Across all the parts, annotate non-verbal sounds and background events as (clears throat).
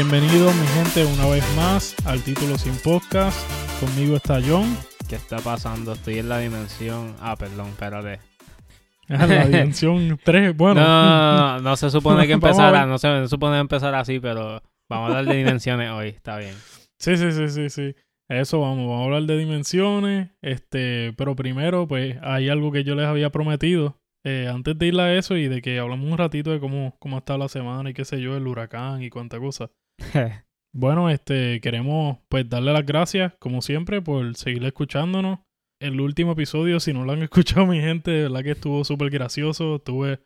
Bienvenidos mi gente una vez más al título sin podcast. Conmigo está John. ¿Qué está pasando? Estoy en la dimensión. Ah, perdón, espérate. Ah, (laughs) la dimensión 3. Bueno, No, no, no, no se supone que (laughs) empezara, no se supone empezar así, pero vamos a hablar de dimensiones hoy, está bien. sí, sí, sí, sí, sí. Eso vamos, vamos a hablar de dimensiones. Este, pero primero, pues, hay algo que yo les había prometido. eh, antes de ir a eso y de que hablamos un ratito de cómo, cómo está la semana y qué sé yo, el huracán y cuánta cosa. (laughs) Bueno, este, queremos pues darle las gracias, como siempre, por seguir escuchándonos. El último episodio, si no lo han (laughs) escuchado mi gente, de verdad que estuvo súper gracioso, estuve,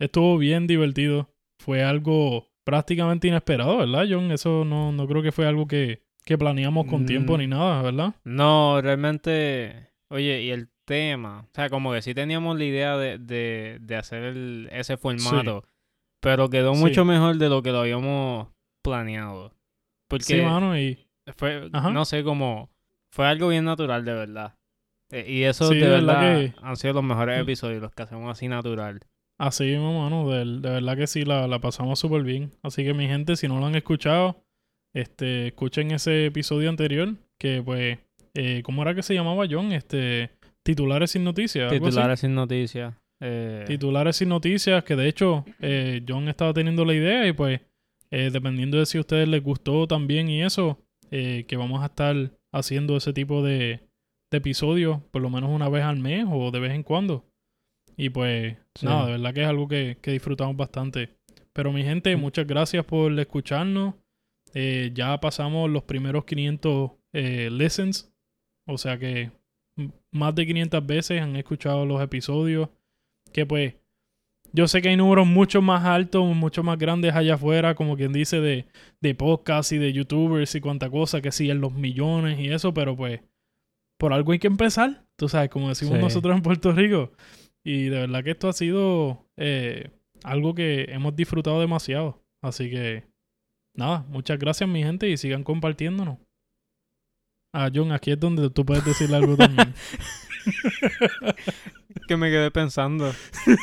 estuvo bien divertido. Fue algo prácticamente inesperado, ¿verdad, John? Eso no, no creo que fue algo que, que planeamos con Mm. tiempo ni nada, ¿verdad? No, realmente, oye, y el tema, o sea, como que sí teníamos la idea de, de, de hacer el- ese formato, pero quedó Sí. mucho mejor de lo que lo habíamos planeado. Porque Sí, mano, y fue, Ajá. no sé, como, fue algo bien natural de verdad. Eh, Y eso Sí, de de verdad verdad que- han sido los mejores Mm. episodios, los que hacemos así natural. así mismo, mano, de, de verdad que sí, la, la pasamos súper bien. Así que mi gente, si no lo han escuchado, este, escuchen ese episodio anterior, que pues, eh, ¿cómo era que se llamaba, John? Este, titulares sin noticias. Titulares sin noticias. Eh, Titulares sin noticias, que de hecho eh, John estaba teniendo la idea y pues eh, dependiendo de si a ustedes les gustó también y eso, eh, que vamos a estar haciendo ese tipo de, de episodios por lo menos una vez al mes o de vez en cuando. Y pues Sí. nada, de verdad que es algo que, que disfrutamos bastante. Pero mi gente, muchas gracias por escucharnos. Eh, ya pasamos los primeros 500 eh, listens, o sea que más de 500 veces han escuchado los episodios que pues yo sé que hay números mucho más altos, mucho más grandes allá afuera, como quien dice, de, de podcasts y de youtubers y cuánta cosa, que sí, en los millones y eso, pero pues por algo hay que empezar, tú sabes, como decimos Sí. nosotros en Puerto Rico. Y de verdad que esto ha sido eh, algo que hemos disfrutado demasiado. Así que, nada, muchas gracias mi gente y sigan compartiéndonos. Ah, John, aquí es donde tú puedes decirle algo también. (laughs) que me quedé pensando.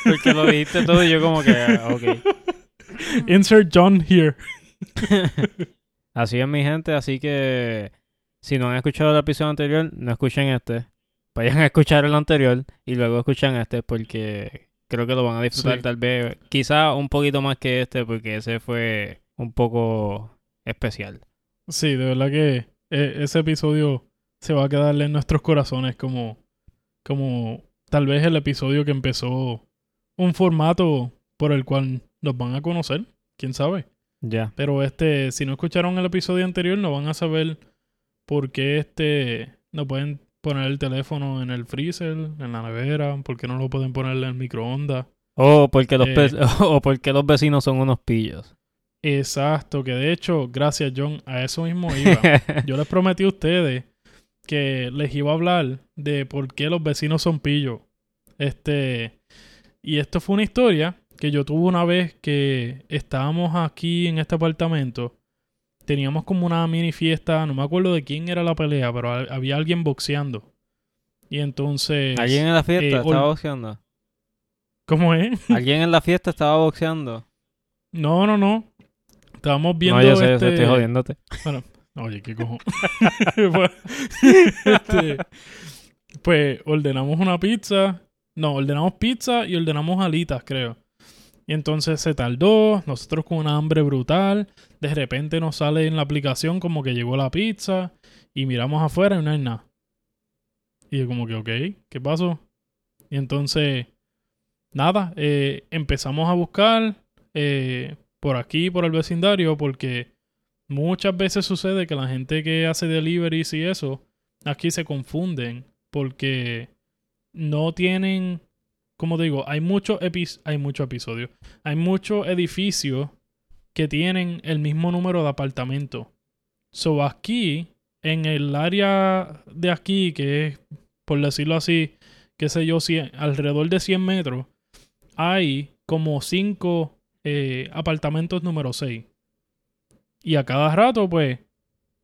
Porque lo dijiste todo y yo como que, ah, ok. Insert John here. (laughs) Así es mi gente, así que si no han escuchado el episodio anterior, no escuchen este. Vayan a escuchar el anterior y luego escuchan este porque creo que lo van a disfrutar Sí. tal vez, quizá un poquito más que este porque ese fue un poco especial. Sí, de verdad que eh, ese episodio se va a quedar en nuestros corazones como, como tal vez el episodio que empezó un formato por el cual nos van a conocer, quién sabe. Ya. Pero este, si no escucharon el episodio anterior, no van a saber por qué este no pueden poner el teléfono en el freezer, en la nevera, por qué no lo pueden poner en el microondas. O porque los Eh. (laughs) porque los vecinos son unos pillos. Exacto, que de hecho, gracias John, a eso mismo iba. (laughs) Yo les prometí a ustedes que les iba a hablar de por qué los vecinos son pillos. Este, y esto fue una historia que yo tuve una vez que estábamos aquí en este apartamento. Teníamos como una mini fiesta, no me acuerdo de quién era la pelea, pero ha- había alguien boxeando. Y entonces, ¿Alguien en la fiesta eh, estaba boxeando? ¿cómo es? ¿Alguien en la fiesta estaba boxeando? No, no, no. Estábamos viendo no, yo sé, yo sé, este... estoy jodiéndote. Oye, qué cojo. (laughs) pues, este, pues ordenamos una pizza. No, ordenamos pizza y ordenamos alitas, creo. Y entonces se tardó, nosotros con una hambre brutal. De repente nos sale en la aplicación como que llegó la pizza. Y miramos afuera y no hay nada. Y yo como que, ok, ¿qué pasó? Y entonces, nada, eh, empezamos a buscar eh, por aquí, por el vecindario, porque muchas veces sucede que la gente que hace deliveries y eso, aquí se confunden porque no tienen, como digo, hay muchos hay muchos episodios, hay muchos edificios que tienen el mismo número de apartamentos. So aquí, en el área de aquí, que es, por decirlo así, qué sé yo, 100 alrededor de 100 metros, hay como 5 apartamentos número 6. Y a cada rato, pues,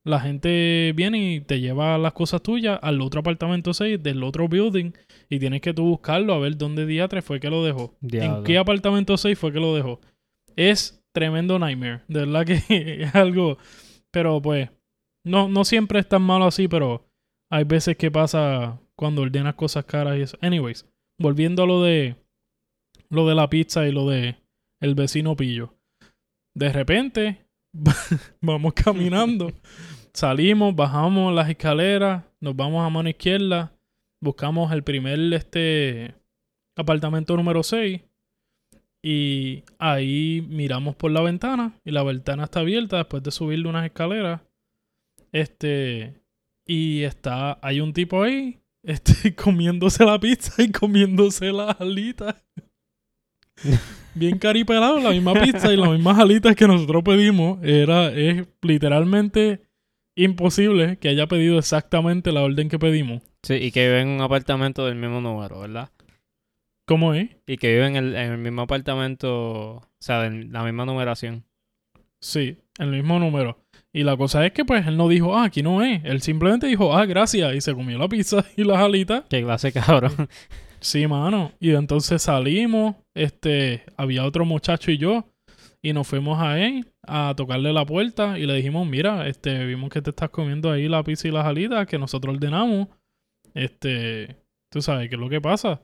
la gente viene y te lleva las cosas tuyas al otro apartamento 6 del otro building y tienes que tú buscarlo a ver dónde diatre fue que lo dejó. ¿En qué apartamento 6 fue que lo dejó? Es tremendo nightmare. De verdad que (laughs) es algo. Pero pues, no, no siempre es tan malo así, pero hay veces que pasa cuando ordenas cosas caras y eso. Anyways, volviendo a lo de lo de la pizza y lo de el vecino pillo. De repente, (laughs) vamos caminando, salimos, bajamos las escaleras, nos vamos a mano izquierda, buscamos el primer este apartamento número 6 y ahí miramos por la ventana y la ventana está abierta después de subirle unas escaleras. Este y está hay un tipo ahí (laughs) este comiéndose la pizza y comiéndose las alitas. Bien caripelado, la misma pizza y las mismas alitas que nosotros pedimos. Era, es literalmente imposible que haya pedido exactamente la orden que pedimos. Sí, y que vive en un apartamento del mismo número, ¿verdad? ¿Cómo es? Y que vive en el, en el mismo apartamento, o sea, de la misma numeración. Sí, el mismo número. Y la cosa es que pues él no dijo, ah, aquí no es. Él simplemente dijo, ah, gracias. Y se comió la pizza y las alitas. Qué clase cabrón. (laughs) Sí, mano. Y entonces salimos, este, había otro muchacho y yo, y nos fuimos a él a tocarle la puerta y le dijimos, mira, este, vimos que te estás comiendo ahí la pizza y las alitas que nosotros ordenamos. Este, tú sabes qué es lo que pasa.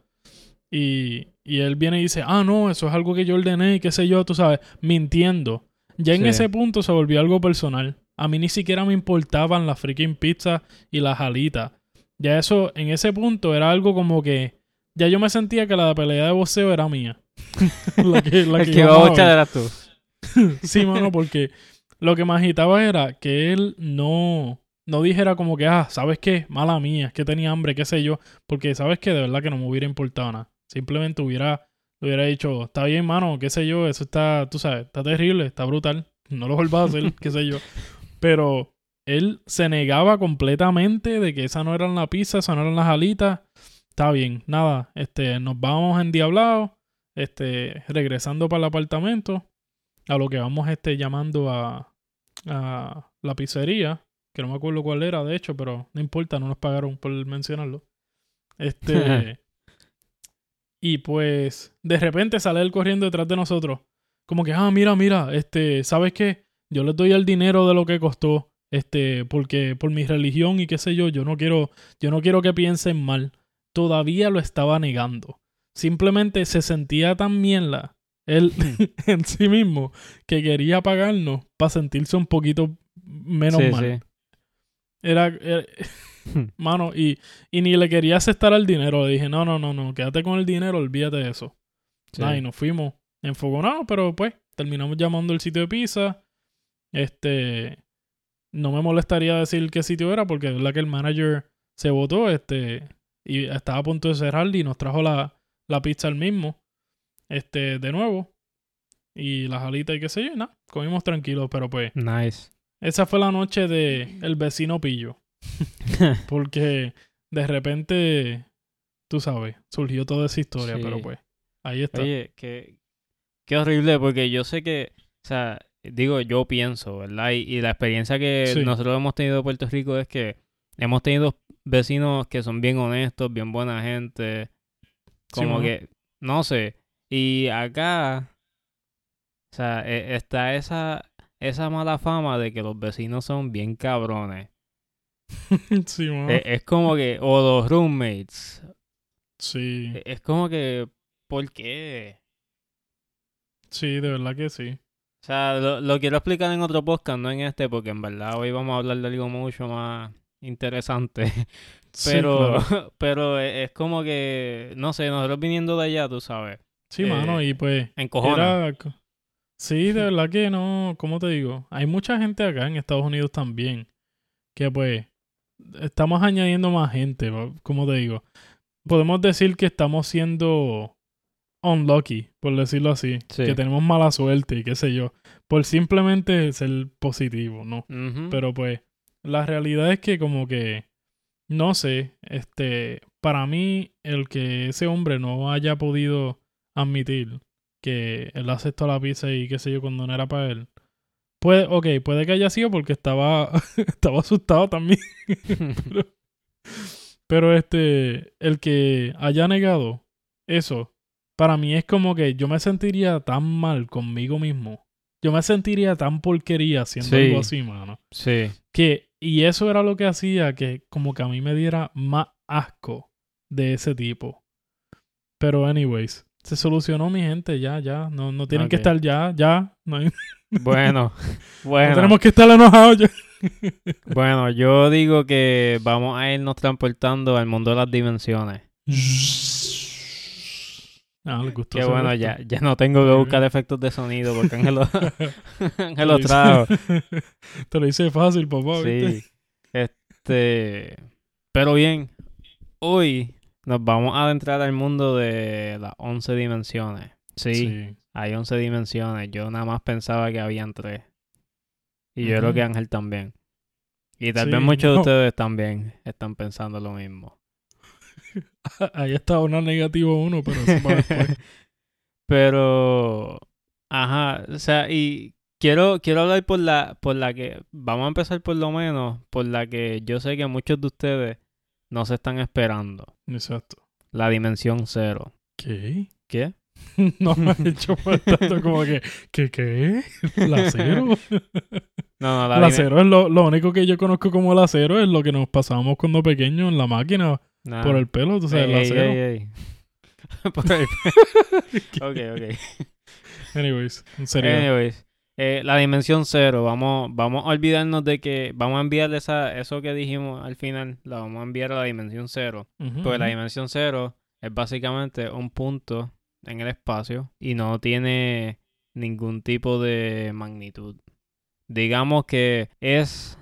Y, y él viene y dice, ah, no, eso es algo que yo ordené y qué sé yo, tú sabes, mintiendo. Ya en Sí. ese punto se volvió algo personal. A mí ni siquiera me importaban las freaking pizzas y las alitas. Ya eso, en ese punto era algo como que ya yo me sentía que la pelea de boxeo era mía. (laughs) la que, la el que que iba a bochar eras tú. (laughs) Sí, mano, porque lo que me agitaba era que él no, no dijera como que, ah, ¿sabes qué? Mala mía, es que tenía hambre, qué sé yo. Porque, ¿sabes qué? De verdad que no me hubiera importado nada. Simplemente hubiera, hubiera dicho, está bien, mano, qué sé yo, eso está, tú sabes, está terrible, está brutal. No lo vuelvas a hacer, (laughs) qué sé yo. Pero él se negaba completamente de que esa no eran la pizza, esas no eran las alitas. Está bien, nada, este, nos vamos endiablados, este, regresando para el apartamento, a lo que vamos este, llamando a, a la pizzería, que no me acuerdo cuál era, de hecho, pero no importa, no nos pagaron por mencionarlo. Este, (laughs) y pues, de repente sale él corriendo detrás de nosotros, como que, ah, mira, mira, este, ¿sabes qué? Yo les doy el dinero de lo que costó, este, porque por mi religión y qué sé yo, yo no quiero, yo no quiero que piensen mal. Todavía lo estaba negando. Simplemente se sentía tan mierda él (laughs) (laughs) en sí mismo que quería pagarnos para sentirse un poquito menos sí, mal. sí. Era, era- (laughs) mano, y, y ni le quería aceptar el dinero. Le dije, no, no, no, no, quédate con el dinero, olvídate de eso. Sí. Y nos fuimos enfogonados, pero pues terminamos llamando el sitio de pizza. Este, no me molestaría decir qué sitio era porque es verdad que el manager se votó, este, y estaba a punto de cerrar y nos trajo la, la pizza el mismo, este, de nuevo. Y las alitas y qué sé yo, nada, comimos tranquilos, pero pues Nice. esa fue la noche de el vecino pillo. (laughs) Porque de repente, tú sabes, surgió toda esa historia, Sí. pero pues ahí está. Oye, qué, qué horrible, porque yo sé que, o sea, digo, yo pienso, ¿verdad? Y, y la experiencia que Sí. nosotros hemos tenido en Puerto Rico es que hemos tenido vecinos que son bien honestos, bien buena gente, como que, no sé, y acá, o sea, e- está esa, esa mala fama de que los vecinos son bien cabrones. (laughs) sí, mano. E- es como que, o los roommates, sí, e- es como que, ¿por qué? sí, de verdad que sí. O sea, lo, lo quiero explicar en otro podcast, no en este, porque en verdad hoy vamos a hablar de algo mucho más interesante. (laughs) Sí, Pero, claro. (laughs) pero e- es como que, no sé, nosotros viniendo de allá, tú sabes, Sí, eh, mano, y pues en cojones. era... co- Sí, de (laughs) verdad que no, ¿cómo te digo? Hay mucha gente acá en Estados Unidos también que pues estamos añadiendo más gente, como te digo. Podemos decir que estamos siendo unlucky, por decirlo así. Sí. Que tenemos mala suerte y qué sé yo. Por simplemente ser positivo, ¿no? Pero pues, la realidad es que como que, no sé, este, para mí, el que ese hombre no haya podido admitir que él aceptó la pizza y qué sé yo cuando no era para él. Puede, ok, puede que haya sido porque estaba, (laughs) estaba asustado también. (laughs) pero, pero este, el que haya negado eso, para mí es como que yo me sentiría tan mal conmigo mismo yo me sentiría tan porquería haciendo Sí. algo así, mano. Sí. Que, y eso era lo que hacía que como que a mí me diera más asco de ese tipo. Pero anyways, se solucionó mi gente, ya, ya. No, no tienen que estar ya, ya. No, hay- (laughs) Bueno, no (laughs) bueno. tenemos que estar enojados ya. (laughs) Bueno, yo digo que vamos a irnos transportando al mundo de las dimensiones. Ah, les gustó Que ese bueno, ya, ya no tengo que buscar efectos de sonido porque Ángel lo, (laughs) trajo. (laughs) Te lo hice fácil, papá, ¿viste? Sí. Este. Pero bien, hoy nos vamos a adentrar al mundo de las 11 dimensiones. Sí, Sí. hay 11 dimensiones. Yo nada más pensaba que habían 3. Y yo creo que Ángel también. Y tal Sí, vez muchos de ustedes también están pensando lo mismo. (laughs) Ahí está una negativo uno, pero eso para después. (laughs) Pero, ajá, o sea, y quiero, quiero hablar por la, por la que, vamos a empezar por lo menos, por la que yo sé que muchos de ustedes no se están esperando. Exacto. La dimensión cero. ¿Qué? ¿Qué? (laughs) No me ha hecho tanto como que, ¿qué qué? ¿La cero? No, no, la, La cero es lo, lo único que yo conozco como la cero es lo que nos pasábamos cuando pequeños en la máquina nah. por el pelo, tú sabes, Ey, ey. (laughs) Por el- (laughs) ok, ok. Anyways, en serio. Anyways, eh, la dimensión cero, vamos, vamos a olvidarnos de que vamos a enviar esa, eso que dijimos al final, la vamos a enviar a la dimensión cero. Ujú, Pues la dimensión cero es básicamente un punto en el espacio y no tiene ningún tipo de magnitud. Digamos que es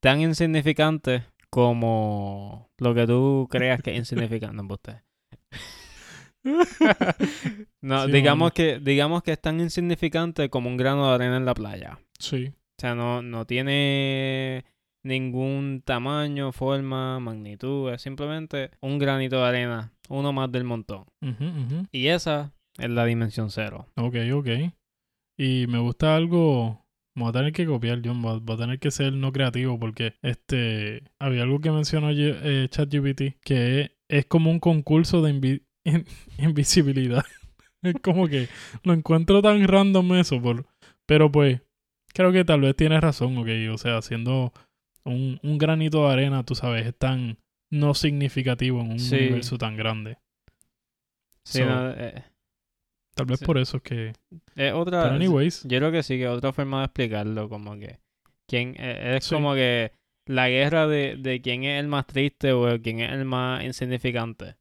tan insignificante como lo que tú creas que es insignificante. No, embuste. (laughs) no, Sí, digamos que, digamos que es tan insignificante como un grano de arena en la playa. Sí. O sea, no, no tiene ningún tamaño, forma, magnitud. Es simplemente un granito de arena, uno más del montón. Y esa es la dimensión cero. Ok, ok. Y me gusta algo. Voy a tener que copiar, John. Voy a, voy a tener que ser no creativo porque este había algo que mencionó eh, ChatGPT que es como un concurso de invi- (laughs) in- invisibilidad. (laughs) es como que lo encuentro tan random eso, por, pero pues creo que tal vez tienes razón, ok. O sea, siendo un, un granito de arena, tú sabes, es tan no significativo en un Sí. universo tan grande. Sí, So, no, eh, Tal vez Sí. por eso es que... es otra. Pero anyways, Yo creo que sí, que es otra forma de explicarlo. Como que. Quién, eh, es Sí. como que la guerra de, de quién es el más triste o quién es el más insignificante.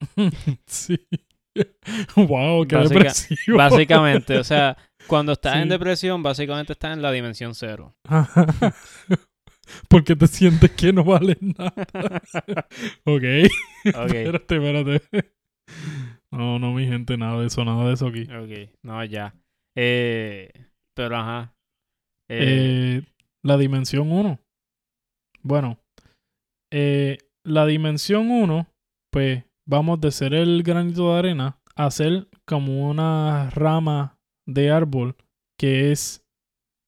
(laughs) sí. (laughs) wow, qué Básica- depresivo. Básicamente, o sea, (laughs) cuando estás en depresión, básicamente estás en la dimensión cero. Porque te sientes que no vale nada. ok. Ok. Espérate, espérate. No, no, mi gente, nada de eso, nada de eso aquí. Ok, no, ya. Eh, pero ajá. Eh, Eh, la dimensión 1. Bueno, la dimensión 1, pues vamos de ser el granito de arena a ser como una rama de árbol que es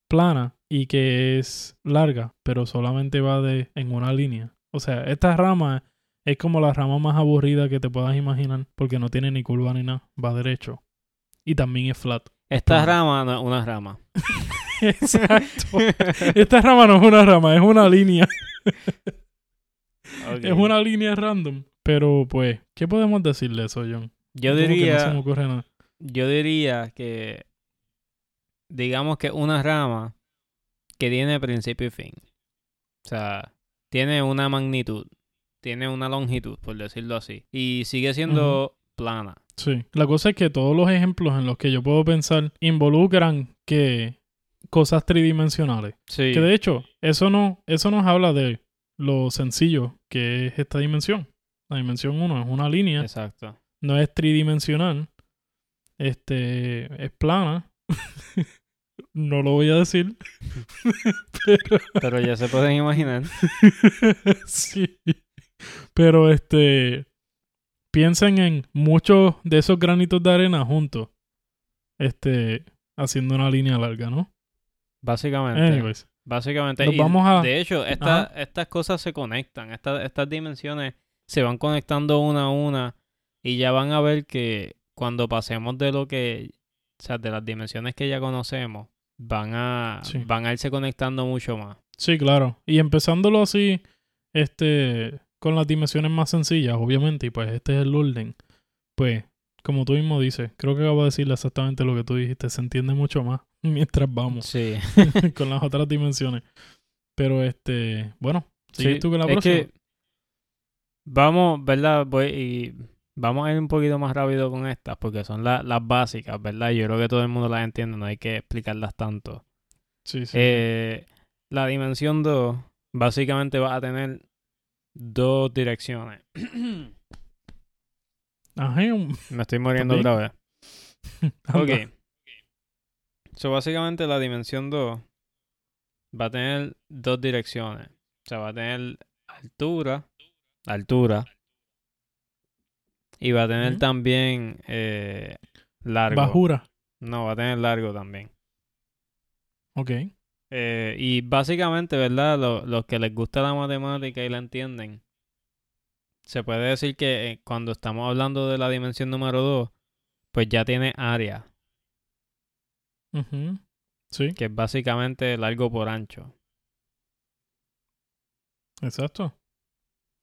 plana y que es larga, pero solamente va de en una línea. O sea, esta rama es como la rama más aburrida que te puedas imaginar porque no tiene ni curva ni nada, va derecho. Y también es flat. esta rama no es una rama. (laughs) Exacto. Esta rama no es una rama, es una línea. Es una línea random. Pero pues, ¿qué podemos decirle eso, John? Yo Como que no se diría, me ocurre nada. yo diría que digamos que una rama que tiene principio y fin. O sea, tiene una magnitud, tiene una longitud, por decirlo así, y sigue siendo plana. Sí. La cosa es que todos los ejemplos en los que yo puedo pensar involucran que cosas tridimensionales. Sí. Que de hecho, eso no, eso nos habla de lo sencillo que es esta dimensión. La dimensión 1 es una línea, Exacto. no es tridimensional. Este es plana. (laughs) no lo voy a decir. (laughs) Pero Pero ya se pueden imaginar. (laughs) sí. Pero este. Piensen en muchos de esos granitos de arena juntos. Este. Haciendo una línea larga, ¿no? Básicamente. Anyways. Básicamente. Nos y vamos a- De hecho, esta- estas cosas se conectan. Estas, estas dimensiones se van conectando una a una. Y ya van a ver que cuando pasemos de lo que o sea, de las dimensiones que ya conocemos, van a, Sí. van a irse conectando mucho más. Sí, claro. Y empezándolo así, este, con las dimensiones más sencillas, obviamente, y pues este es el orden. Pues, como tú mismo dices, creo que acabo de decirle exactamente lo que tú dijiste, se entiende mucho más (laughs) mientras vamos Sí. (laughs) con las otras dimensiones. Pero este, bueno, sigue Sí, tú con la es próxima. que vamos, ¿verdad? Voy y vamos a ir un poquito más rápido con estas porque son la- las básicas, ¿verdad? Yo creo que todo el mundo las entiende, no hay que explicarlas tanto. Sí, sí. Eh, la dimensión 2 básicamente va a tener dos direcciones. (clears throat) Me estoy muriendo otra vez. (laughs) Ok. So, básicamente la dimensión 2 va a tener dos direcciones. O sea, va a tener altura, altura. Y va a tener también eh, largo. Bajura. No, va a tener largo también. Ok. Eh, y básicamente, ¿verdad? Lo- Los que les gusta la matemática y la entienden, se puede decir que eh, cuando estamos hablando de la dimensión número 2, pues ya tiene área. Sí, que es básicamente largo por ancho. exacto.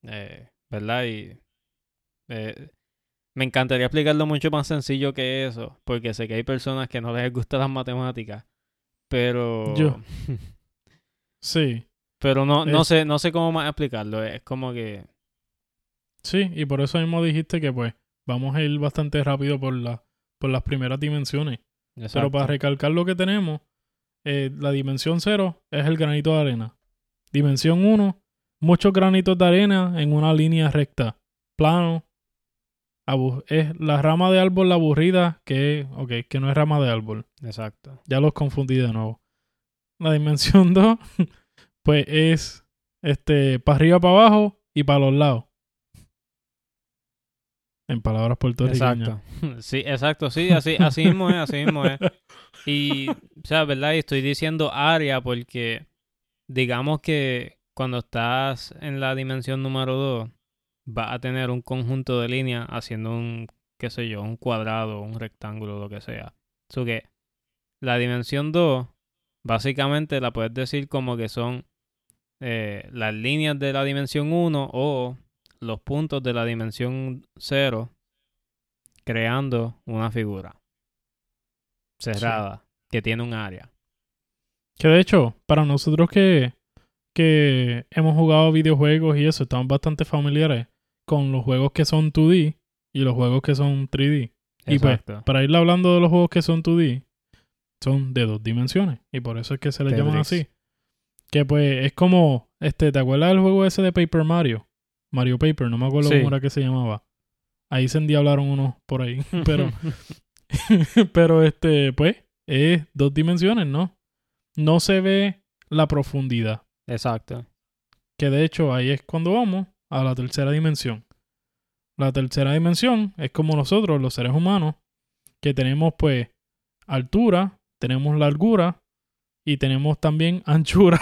Eh, ¿Verdad? Y eh, me encantaría explicarlo mucho más sencillo que eso, porque sé que hay personas que no les gustan las matemáticas, pero Yo. (laughs) Sí, pero no no Es- sé no sé cómo más explicarlo, es como que sí, y por eso mismo dijiste que pues vamos a ir bastante rápido por, la, por las primeras dimensiones. Pero para recalcar lo que tenemos, eh, la dimensión 0 es el granito de arena. Dimensión 1, muchos granitos de arena en una línea recta. Plano. Abu- es la rama de árbol la aburrida, que, ok, que no es rama de árbol. Exacto. Ya los confundí de nuevo. La dimensión 2, (laughs) pues es este para arriba, para abajo y para los lados. En palabras puertorriqueñas. Exacto. (laughs) Sí, exacto, sí, así, así mismo es, así mismo es. (laughs) Y, o sea, ¿verdad? Y estoy diciendo área porque digamos que cuando estás en la dimensión número 2, vas a tener un conjunto de líneas haciendo un, qué sé yo, un cuadrado, un rectángulo, lo que sea. So que la dimensión 2, básicamente la puedes decir como que son eh, las líneas de la dimensión 1 o los puntos de la dimensión 0 creando una figura cerrada que tiene un área. Que de hecho, para nosotros que, que hemos jugado videojuegos y eso, estamos bastante familiares con los juegos que son 2D y los juegos que son 3D. Y pues, Exacto. para ir hablando de los juegos que son 2D, son de dos dimensiones. Y por eso es que se les llaman Tetris. así. Que pues es como, este, ¿te acuerdas del juego ese de Paper Mario? Mario Paper, no me acuerdo Sí. cómo era que se llamaba. Ahí se endiablaron unos por ahí. (laughs) Pero, (laughs) pero este, pues, es dos dimensiones, ¿no? No se ve la profundidad. Exacto. Que de hecho ahí es cuando vamos a la tercera dimensión. La tercera dimensión es como nosotros, los seres humanos, que tenemos pues altura, tenemos largura y tenemos también (laughs) anchura.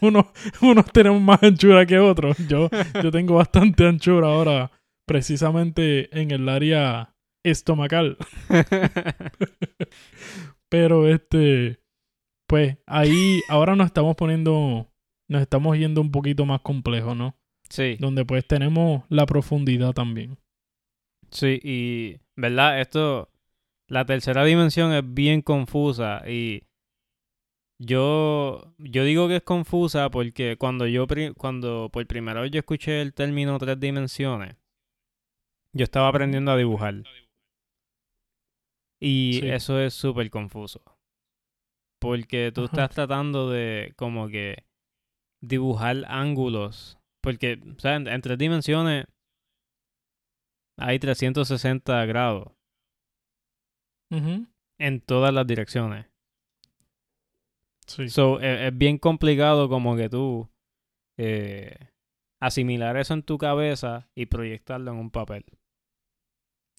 unos, unos tenemos más anchura que otros. Yo, yo tengo bastante anchura ahora, precisamente en el área estomacal. (laughs) Pero este, pues ahí ahora nos estamos poniendo, nos estamos yendo un poquito más complejo, ¿no? Sí, Donde pues tenemos la profundidad también. sí, y verdad, esto, la tercera dimensión es bien confusa y yo, yo digo que es confusa porque cuando yo, cuando por primera vez yo escuché el término tres dimensiones, yo estaba aprendiendo a dibujar. Y Sí. eso es súper confuso. Porque tú Ajá. estás tratando de como que dibujar ángulos. Porque, o sea, en, en tres dimensiones hay 360 grados en todas las direcciones. Sí. So, e- es, bien complicado como que tú eh, asimilar eso en tu cabeza y proyectarlo en un papel.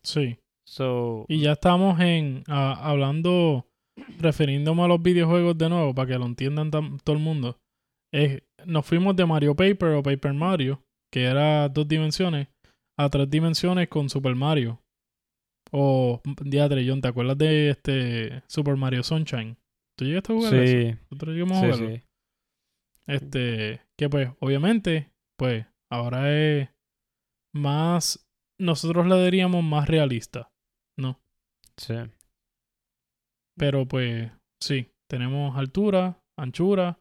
sí. So, Y ya estamos en a- hablando, refiriéndome a los videojuegos de nuevo, para que lo entiendan todo el mundo. Es, nos fuimos de Mario Paper o Paper Mario, que era dos dimensiones, a tres dimensiones con Super Mario. O, diatre, John, ¿te acuerdas de este Super Mario Sunshine? ¿Tú llegaste a jugar eso? Sí, Nosotros llegamos a sí, jugarlo. sí. Este, que pues, obviamente, pues, ahora es más, nosotros le diríamos más realista, ¿no? Sí. Pero pues, sí, tenemos altura, anchura,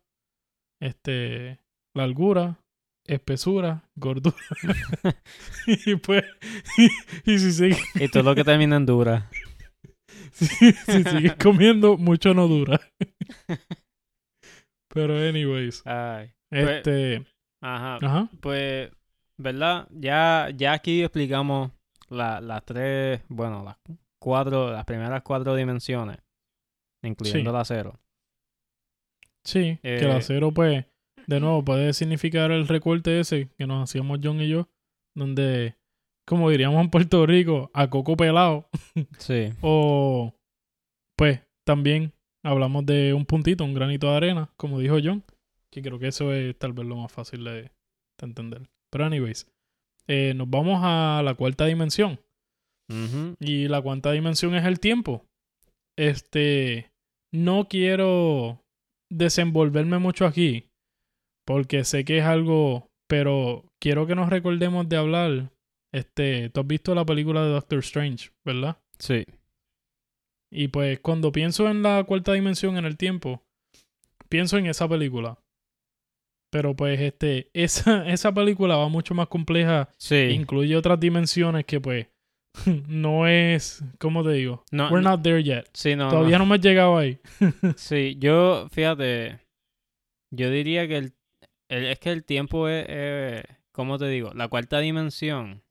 este, largura, espesura, gordura. (laughs) (laughs) y pues, (laughs) y, si sigues, Y todo lo que termina en dura. si, si sigues comiendo, mucho no dura. Pero anyways, Ay. Pues- este, Ajá. ajá, Pues, ¿verdad? Ya, ya aquí explicamos la- las tres, bueno, las cuatro, las primeras cuatro dimensiones, incluyendo Sí. la cero. Sí, que el Eh, acero pues, de nuevo, puede significar el recorte ese que nos hacíamos John y yo, donde, como diríamos en Puerto Rico, a coco pelado. Sí. (laughs) O, pues, también hablamos de un puntito, un granito de arena, como dijo John, que creo que eso es tal vez lo más fácil de, de entender. Pero, anyways, eh, nos vamos a la cuarta dimensión. Y la cuarta dimensión es el tiempo. Este, no quiero desenvolverme mucho aquí, porque sé que es algo, pero quiero que nos recordemos de hablar. Este, tú has visto la película de Doctor Strange, ¿verdad? Sí. Y pues cuando pienso en la cuarta dimensión en el tiempo, pienso en esa película. Pero pues este, (laughs) esa, esa película va mucho más compleja, Sí. incluye otras dimensiones que pues (laughs) no es, ¿cómo te digo? No, We're no- not there yet. sí, no, Todavía no. no hemos llegado ahí. (laughs) Sí, yo, fíjate, yo diría que el, el- es que el tiempo es, eh, ¿cómo te digo? La cuarta dimensión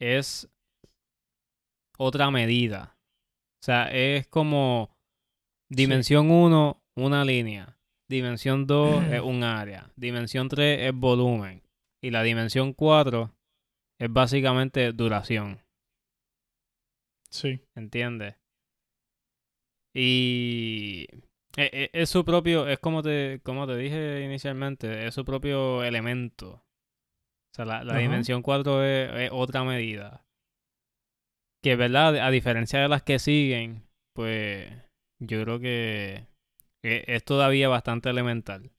es otra medida. O sea, es como dimensión 1, una línea. Dimensión 2 (clears throat) es un área. Dimensión 3 es volumen. Y la dimensión 4 es básicamente duración. Sí. ¿Entiendes? Y e- e- es, su propio, es como te, como te dije inicialmente, es su propio elemento. O sea, la, la dimensión 4 es, es otra medida. Que, ¿verdad? A diferencia de las que siguen, pues yo creo que e- es todavía bastante elemental.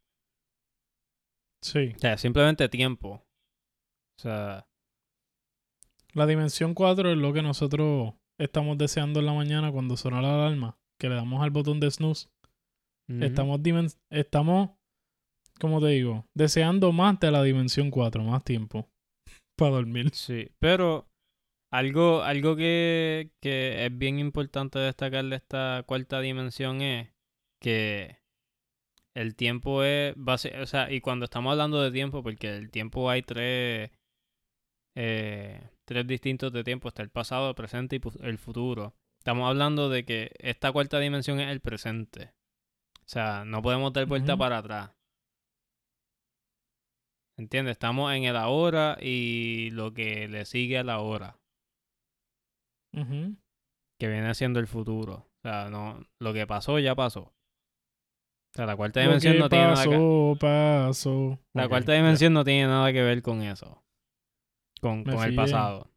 Sí. O sea, simplemente tiempo. O sea, La dimensión 4 es lo que nosotros estamos deseando en la mañana cuando suena la alarma, que le damos al botón de snooze. Estamos, estamos, como te digo, deseando más de la dimensión 4, más tiempo (laughs) para dormir. Sí, pero algo, algo que, que es bien importante destacar de esta cuarta dimensión es que el tiempo es base, o sea, y cuando estamos hablando de tiempo, porque el tiempo hay tres, eh, tres distintos de tiempo, está el pasado, el presente y el futuro. Estamos hablando de que esta cuarta dimensión es el presente. O sea, no podemos dar vuelta para atrás. ¿Entiendes? Estamos en el ahora y lo que le sigue a la hora, que viene siendo el futuro. O sea, no, lo que pasó ya pasó. O sea, la cuarta dimensión no tiene nada que, pasó. la cuarta dimensión no tiene nada que ver con eso. Con, con el en- pasado.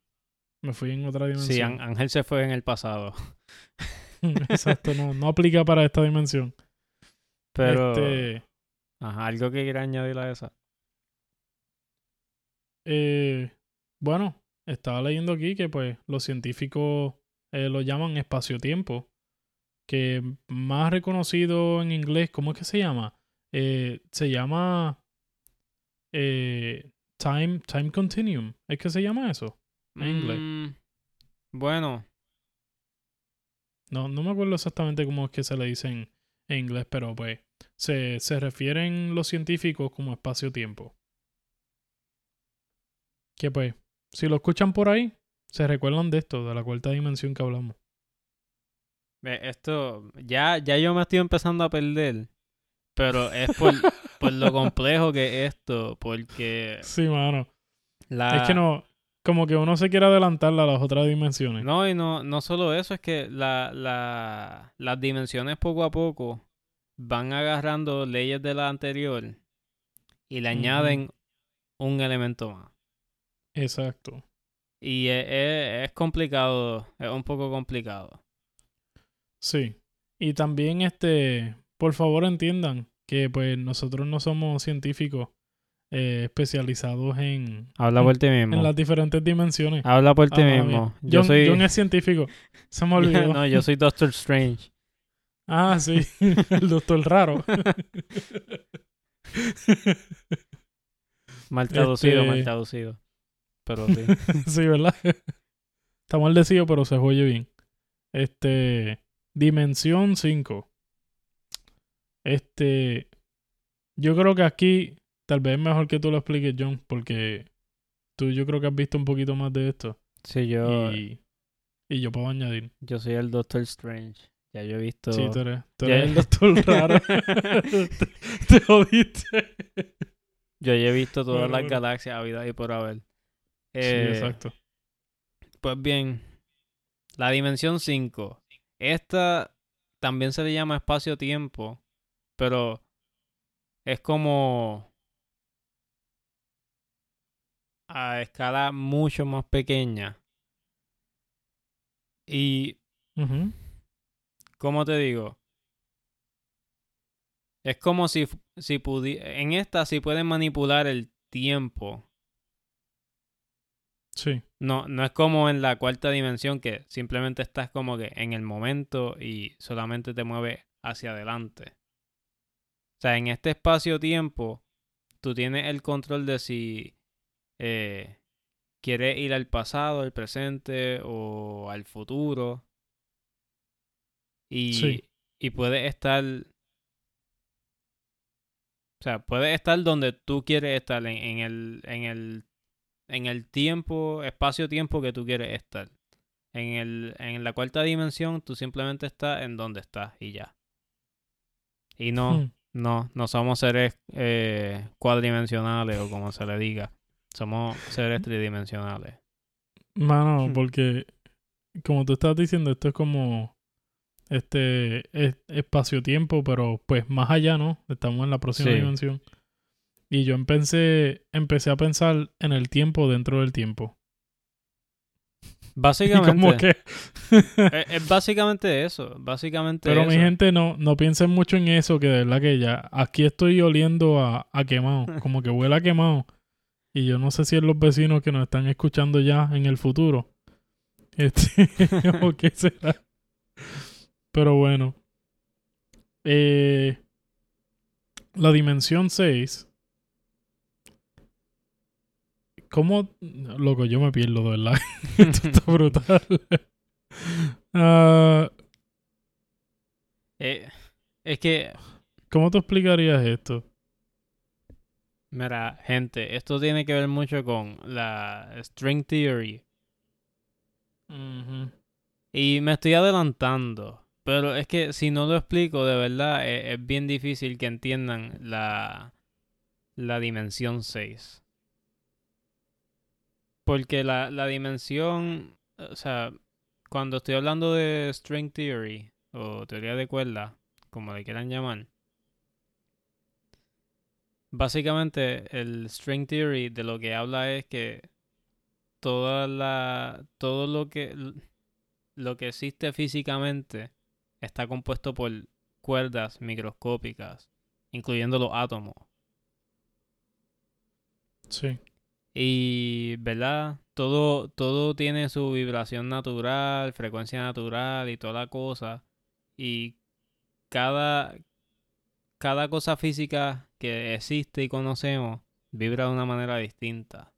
Me fui en otra Sí, dimensión. Án- Ángel se fue en el pasado. (laughs) Exacto, no, no aplica para esta dimensión. Pero, Este, ajá, algo que quiera añadir a esa. eh, bueno, estaba leyendo aquí que pues los científicos eh, lo llaman espacio-tiempo, que más reconocido en inglés, ¿cómo es que se llama? Eh, se llama eh, time, time continuum. ¿Es que se llama eso? En inglés. Mm, bueno, No, no me acuerdo exactamente cómo es que se le dice en, inglés, pero pues se, se refieren los científicos como espacio-tiempo. Que pues, si lo escuchan por ahí, se recuerdan de esto, de la cuarta dimensión que hablamos. esto, ya, ya yo me estoy empezando a perder. Pero es por, por lo complejo que es esto, porque Sí, mano. la... Es que no, como que uno se quiere adelantar a las otras dimensiones. No, y no, no solo eso, es que la, la, las dimensiones poco a poco van agarrando leyes de la anterior y le añaden un elemento más. Exacto. Y es, es- es complicado, es un poco complicado. Sí. Y también, este, por favor entiendan que pues nosotros no somos científicos eh, especializados en, Habla por ti mismo. en las diferentes dimensiones. Habla por ti Ah, mismo. mía. Yo John, soy... John es científico. (laughs) Se me olvidó. no, yo soy Doctor Strange. Ah, sí. (laughs) El doctor raro. (laughs) Mal traducido, mal Este- traducido. Pero sí. sí, ¿verdad? Está maldecido, pero se oye bien. Este. Dimensión 5. Este. Yo creo que aquí. Tal vez es mejor que tú lo expliques, John, porque tú yo creo que has visto un poquito más de esto. Sí, yo, Y, y yo puedo añadir. yo soy el Doctor Strange. Ya yo he visto... Sí, tú eres, tú eres el doctor (laughs) raro. te, (laughs) (laughs) te jodiste. Yo ya he visto todas Bueno, las bueno. galaxias habidas y por haber. sí, Eh, exacto. Pues bien, la dimensión 5. Esta también se le llama espacio-tiempo, pero es como a escala mucho más pequeña. Y, Ujú. ¿cómo te digo? Es como si, si pudi en esta si pueden manipular el tiempo. Sí, No, no es como en la cuarta dimensión que simplemente estás como que en el momento y solamente te mueves hacia adelante. O sea, en este espacio-tiempo, tú tienes el control de si eh, quieres ir al pasado, al presente o al futuro. Y, Sí. y puedes estar... O sea, puedes estar donde tú quieres estar, en, en el, en el en el tiempo, espacio-tiempo que tú quieres estar. En, el, en la cuarta dimensión, tú simplemente estás en donde estás y ya. Y no, Hmm. No, no somos seres eh, cuadridimensionales o como se le diga. Somos seres tridimensionales. Mano, Hmm. porque como tú estás diciendo, esto es como este es- espacio-tiempo, pero pues más allá, ¿no? Estamos en la próxima Sí. dimensión. Y yo empecé, empecé a pensar en el tiempo dentro del tiempo. Básicamente, (laughs) como que... (laughs) es, es básicamente eso. Básicamente pero eso. mi gente, no, no piensen mucho en eso, que de verdad que ya aquí estoy oliendo a, a quemado, (laughs) como que huele a quemado. Y yo no sé si es los vecinos que nos están escuchando ya en el futuro. Este, o qué será. Pero bueno. Eh, la dimensión 6. ¿Cómo? Loco, yo me pierdo, de verdad. (laughs) Esto está brutal. Ah, Eh, es que, ¿Cómo te explicarías esto? mira, gente, esto tiene que ver mucho con la string theory. Y me estoy adelantando. Pero es que si no lo explico, de verdad, e- es, bien difícil que entiendan la, la dimensión 6. Porque la, la dimensión, o sea, cuando estoy hablando de string theory o teoría de cuerda, como le quieran llamar, básicamente el string theory de lo que habla es que toda la, todo lo que lo que existe físicamente está compuesto por cuerdas microscópicas, incluyendo los átomos. Sí. Y, ¿verdad? Todo, todo tiene su vibración natural, frecuencia natural y toda la cosa. Y cada, cada cosa física que existe y conocemos vibra de una manera distinta.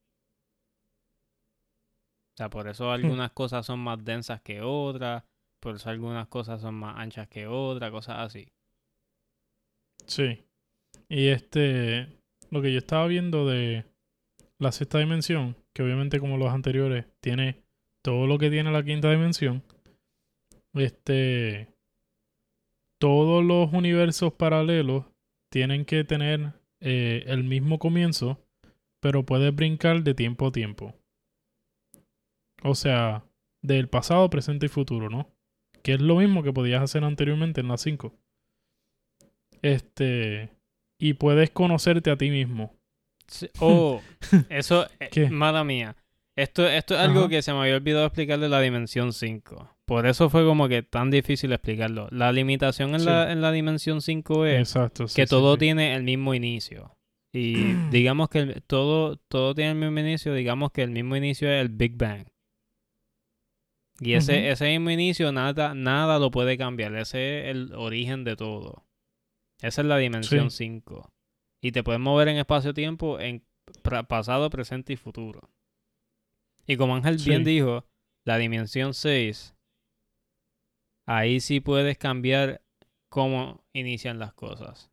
O sea, por eso algunas cosas son más densas que otras, por eso algunas cosas son más anchas que otras, cosas así. Sí. Y este, lo que yo estaba viendo de la sexta dimensión, que obviamente como los anteriores, tiene todo lo que tiene la quinta dimensión. Este, todos los universos paralelos tienen que tener eh, el mismo comienzo, pero puedes brincar de tiempo a tiempo. O sea, del pasado, presente y futuro, ¿no? Que es lo mismo que podías hacer anteriormente en la 5. Este. Y puedes conocerte a ti mismo. Sí, Oh, (laughs) eso, eh, mala mía. Esto, esto es algo Ajá. que se me había olvidado explicar de la dimensión 5. Por eso fue como que tan difícil explicarlo. La limitación en, Sí. la, en la dimensión 5 es Exacto. sí, que todo tiene el mismo inicio. Y (clears throat) digamos que el- todo, todo tiene el mismo inicio, digamos que el mismo inicio es el Big Bang. Y ese, ese mismo inicio nada, nada lo puede cambiar. Ese es el origen de todo. Esa es la dimensión 5. Y te puedes mover en espacio-tiempo en pasado, presente y futuro. Y como Ángel bien dijo, la dimensión 6, ahí sí puedes cambiar cómo inician las cosas.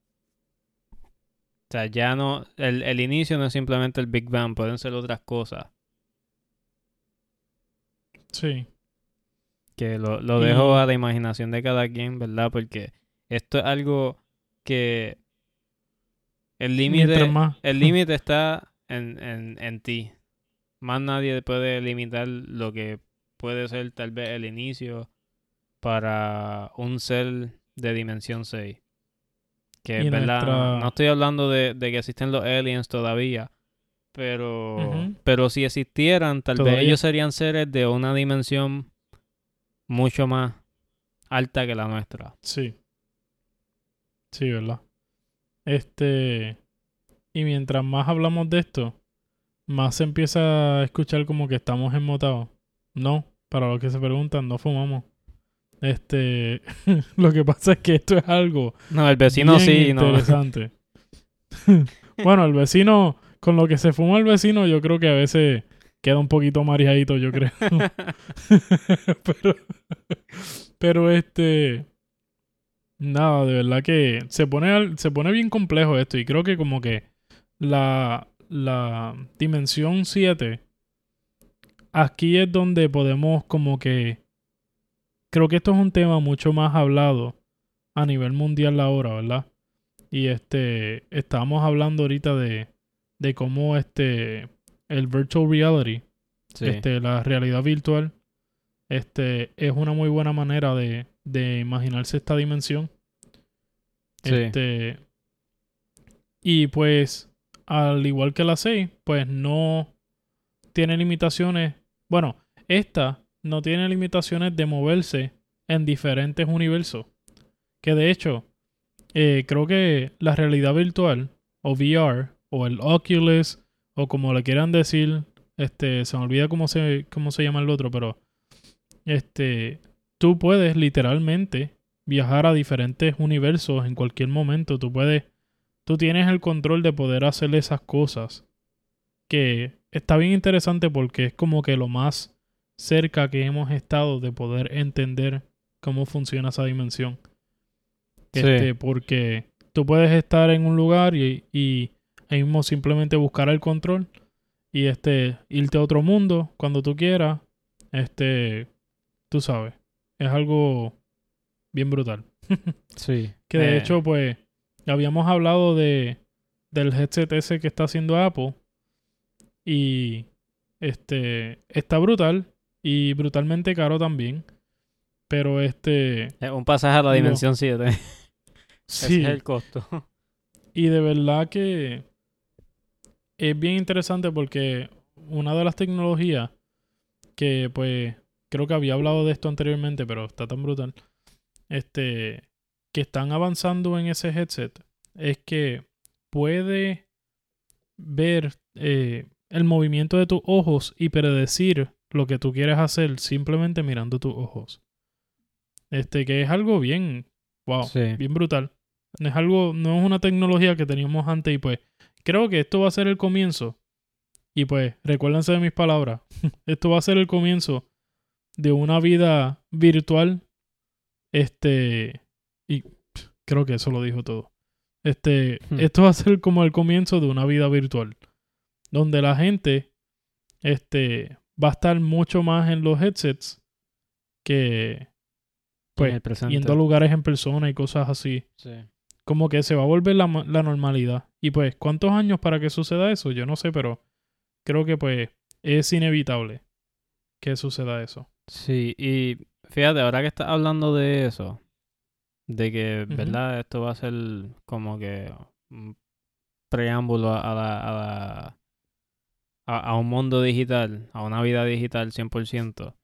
O sea, ya no, el, el inicio no es simplemente el Big Bang, pueden ser otras cosas. Sí. Que lo, lo Y- dejo a la imaginación de cada quien, ¿verdad? Porque esto es algo que el límite el límite está en, en, en ti. Más nadie puede limitar lo que puede ser tal vez el inicio para un ser de dimensión 6. Que es verdad, no, nuestra- no estoy hablando de, de que existen los aliens todavía. Pero, pero si existieran, tal vez ellos serían seres de una dimensión mucho más alta que la nuestra. Sí. Sí, ¿verdad? Este. Y mientras más hablamos de esto, más se empieza a escuchar como que estamos enmotados. No, para los que se preguntan, no fumamos. Este. (laughs) lo que pasa es que esto es algo No, el vecino sí, no. interesante. (laughs) bueno, el vecino, con lo que se fuma el vecino, yo creo que a veces queda un poquito mareadito, yo creo. (laughs) pero, pero este, nada, de verdad que se pone, se pone bien complejo esto y creo que como que la, la dimensión 7, aquí es donde podemos como que, creo que esto es un tema mucho más hablado a nivel mundial ahora, ¿verdad? Y este, estábamos hablando ahorita de, de cómo este, el virtual reality, Sí. este, la realidad virtual, este, es una muy buena manera de, de imaginarse esta dimensión. Sí. Este, y pues, al igual que la 6, pues no tiene limitaciones. Bueno, esta no tiene limitaciones de moverse en diferentes universos. Que de hecho, eh, creo que la realidad virtual, o VR, o el Oculus, o como le quieran decir, este, se me olvida cómo se, cómo se llama el otro, pero este, tú puedes literalmente viajar a diferentes universos en cualquier momento. Tú puedes, tú tienes el control de poder hacer esas cosas. Que está bien interesante porque es como que lo más cerca que hemos estado de poder entender cómo funciona esa dimensión. Sí. Este, porque tú puedes estar en un lugar y, y ahí mismo simplemente buscar el control y este irte a otro mundo cuando tú quieras. Este, tú sabes, es algo bien brutal. (laughs) Sí. Que de Eh, hecho, pues, habíamos hablado de del headset ese que está haciendo Apple. Y este está brutal. Y brutalmente caro también. Pero este. es un pasaje a la dimensión 7. (laughs) Ese Sí. es el costo. (laughs) Y de verdad que es bien interesante porque una de las tecnologías que pues creo que había hablado de esto anteriormente, pero está tan brutal, este, que están avanzando en ese headset es que puede ver eh, el movimiento de tus ojos y predecir lo que tú quieres hacer simplemente mirando tus ojos. Este, que es algo bien, wow, Sí. bien brutal. Es algo, no es una tecnología que teníamos antes y pues creo que esto va a ser el comienzo. Y pues recuérdense de mis palabras. (laughs) esto va a ser el comienzo de una vida virtual. Este, y creo que eso lo dijo todo. Este, Hmm. esto va a ser como el comienzo de una vida virtual. Donde la gente, este, va a estar mucho más en los headsets que, pues, yendo a lugares en persona y cosas así. Sí. Como que se va a volver la, la normalidad. Y pues, ¿cuántos años para que suceda eso? Yo no sé, pero creo que pues es inevitable que suceda eso. Sí, y fíjate, ahora que estás hablando de eso, de que. ¿verdad? Esto va a ser como que un preámbulo a la, a la, a, a un mundo digital, a una vida digital 100%.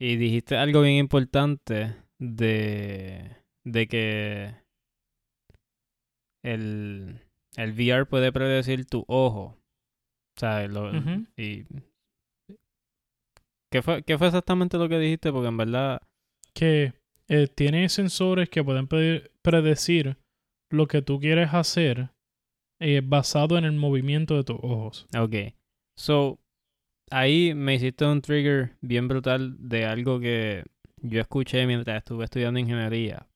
Y dijiste algo bien importante de, de que el, el VR puede predecir tu ojo. O sea, lo- y ¿qué fue, ¿qué fue exactamente lo que dijiste? Porque en verdad, Que eh, tiene sensores que pueden pre- predecir lo que tú quieres hacer eh, basado en el movimiento de tus ojos. ok. So, ahí me hiciste un trigger bien brutal de algo que yo escuché mientras estuve estudiando ingeniería.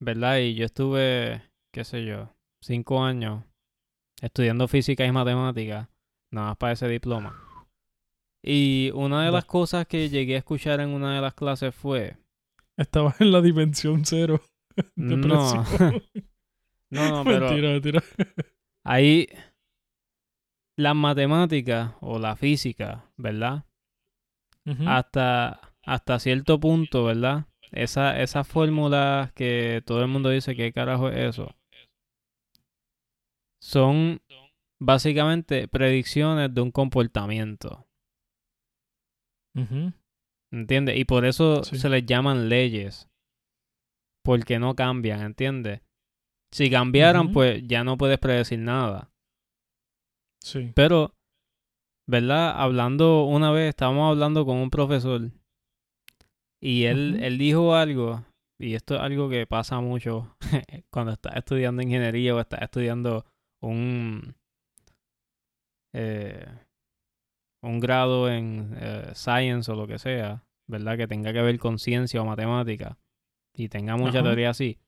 ¿verdad? Y yo estuve, qué sé yo, cinco años estudiando física y matemáticas, nada más para ese diploma. Y una de las cosas que llegué a escuchar en una de las clases fue, Estabas en la dimensión cero. (laughs) no, (laughs) no, no, pero mentira, mentira. ahí las matemáticas o la física, ¿verdad? Hasta, hasta cierto punto, ¿verdad? Esa, esas fórmulas que todo el mundo dice, ¿qué carajo es eso? Son básicamente predicciones de un comportamiento, Ujú. ¿entiendes? Y por eso Sí. se les llaman leyes, porque no cambian, ¿entiendes? Si cambiaran, pues ya no puedes predecir nada. Sí. Pero, ¿verdad? Hablando una vez, estábamos hablando con un profesor y él, él dijo algo, y esto es algo que pasa mucho (laughs) cuando estás estudiando ingeniería o estás estudiando un, eh, un grado en eh, science o lo que sea, ¿verdad? Que tenga que ver con ciencia o matemática y tenga mucha Ajá. teoría así.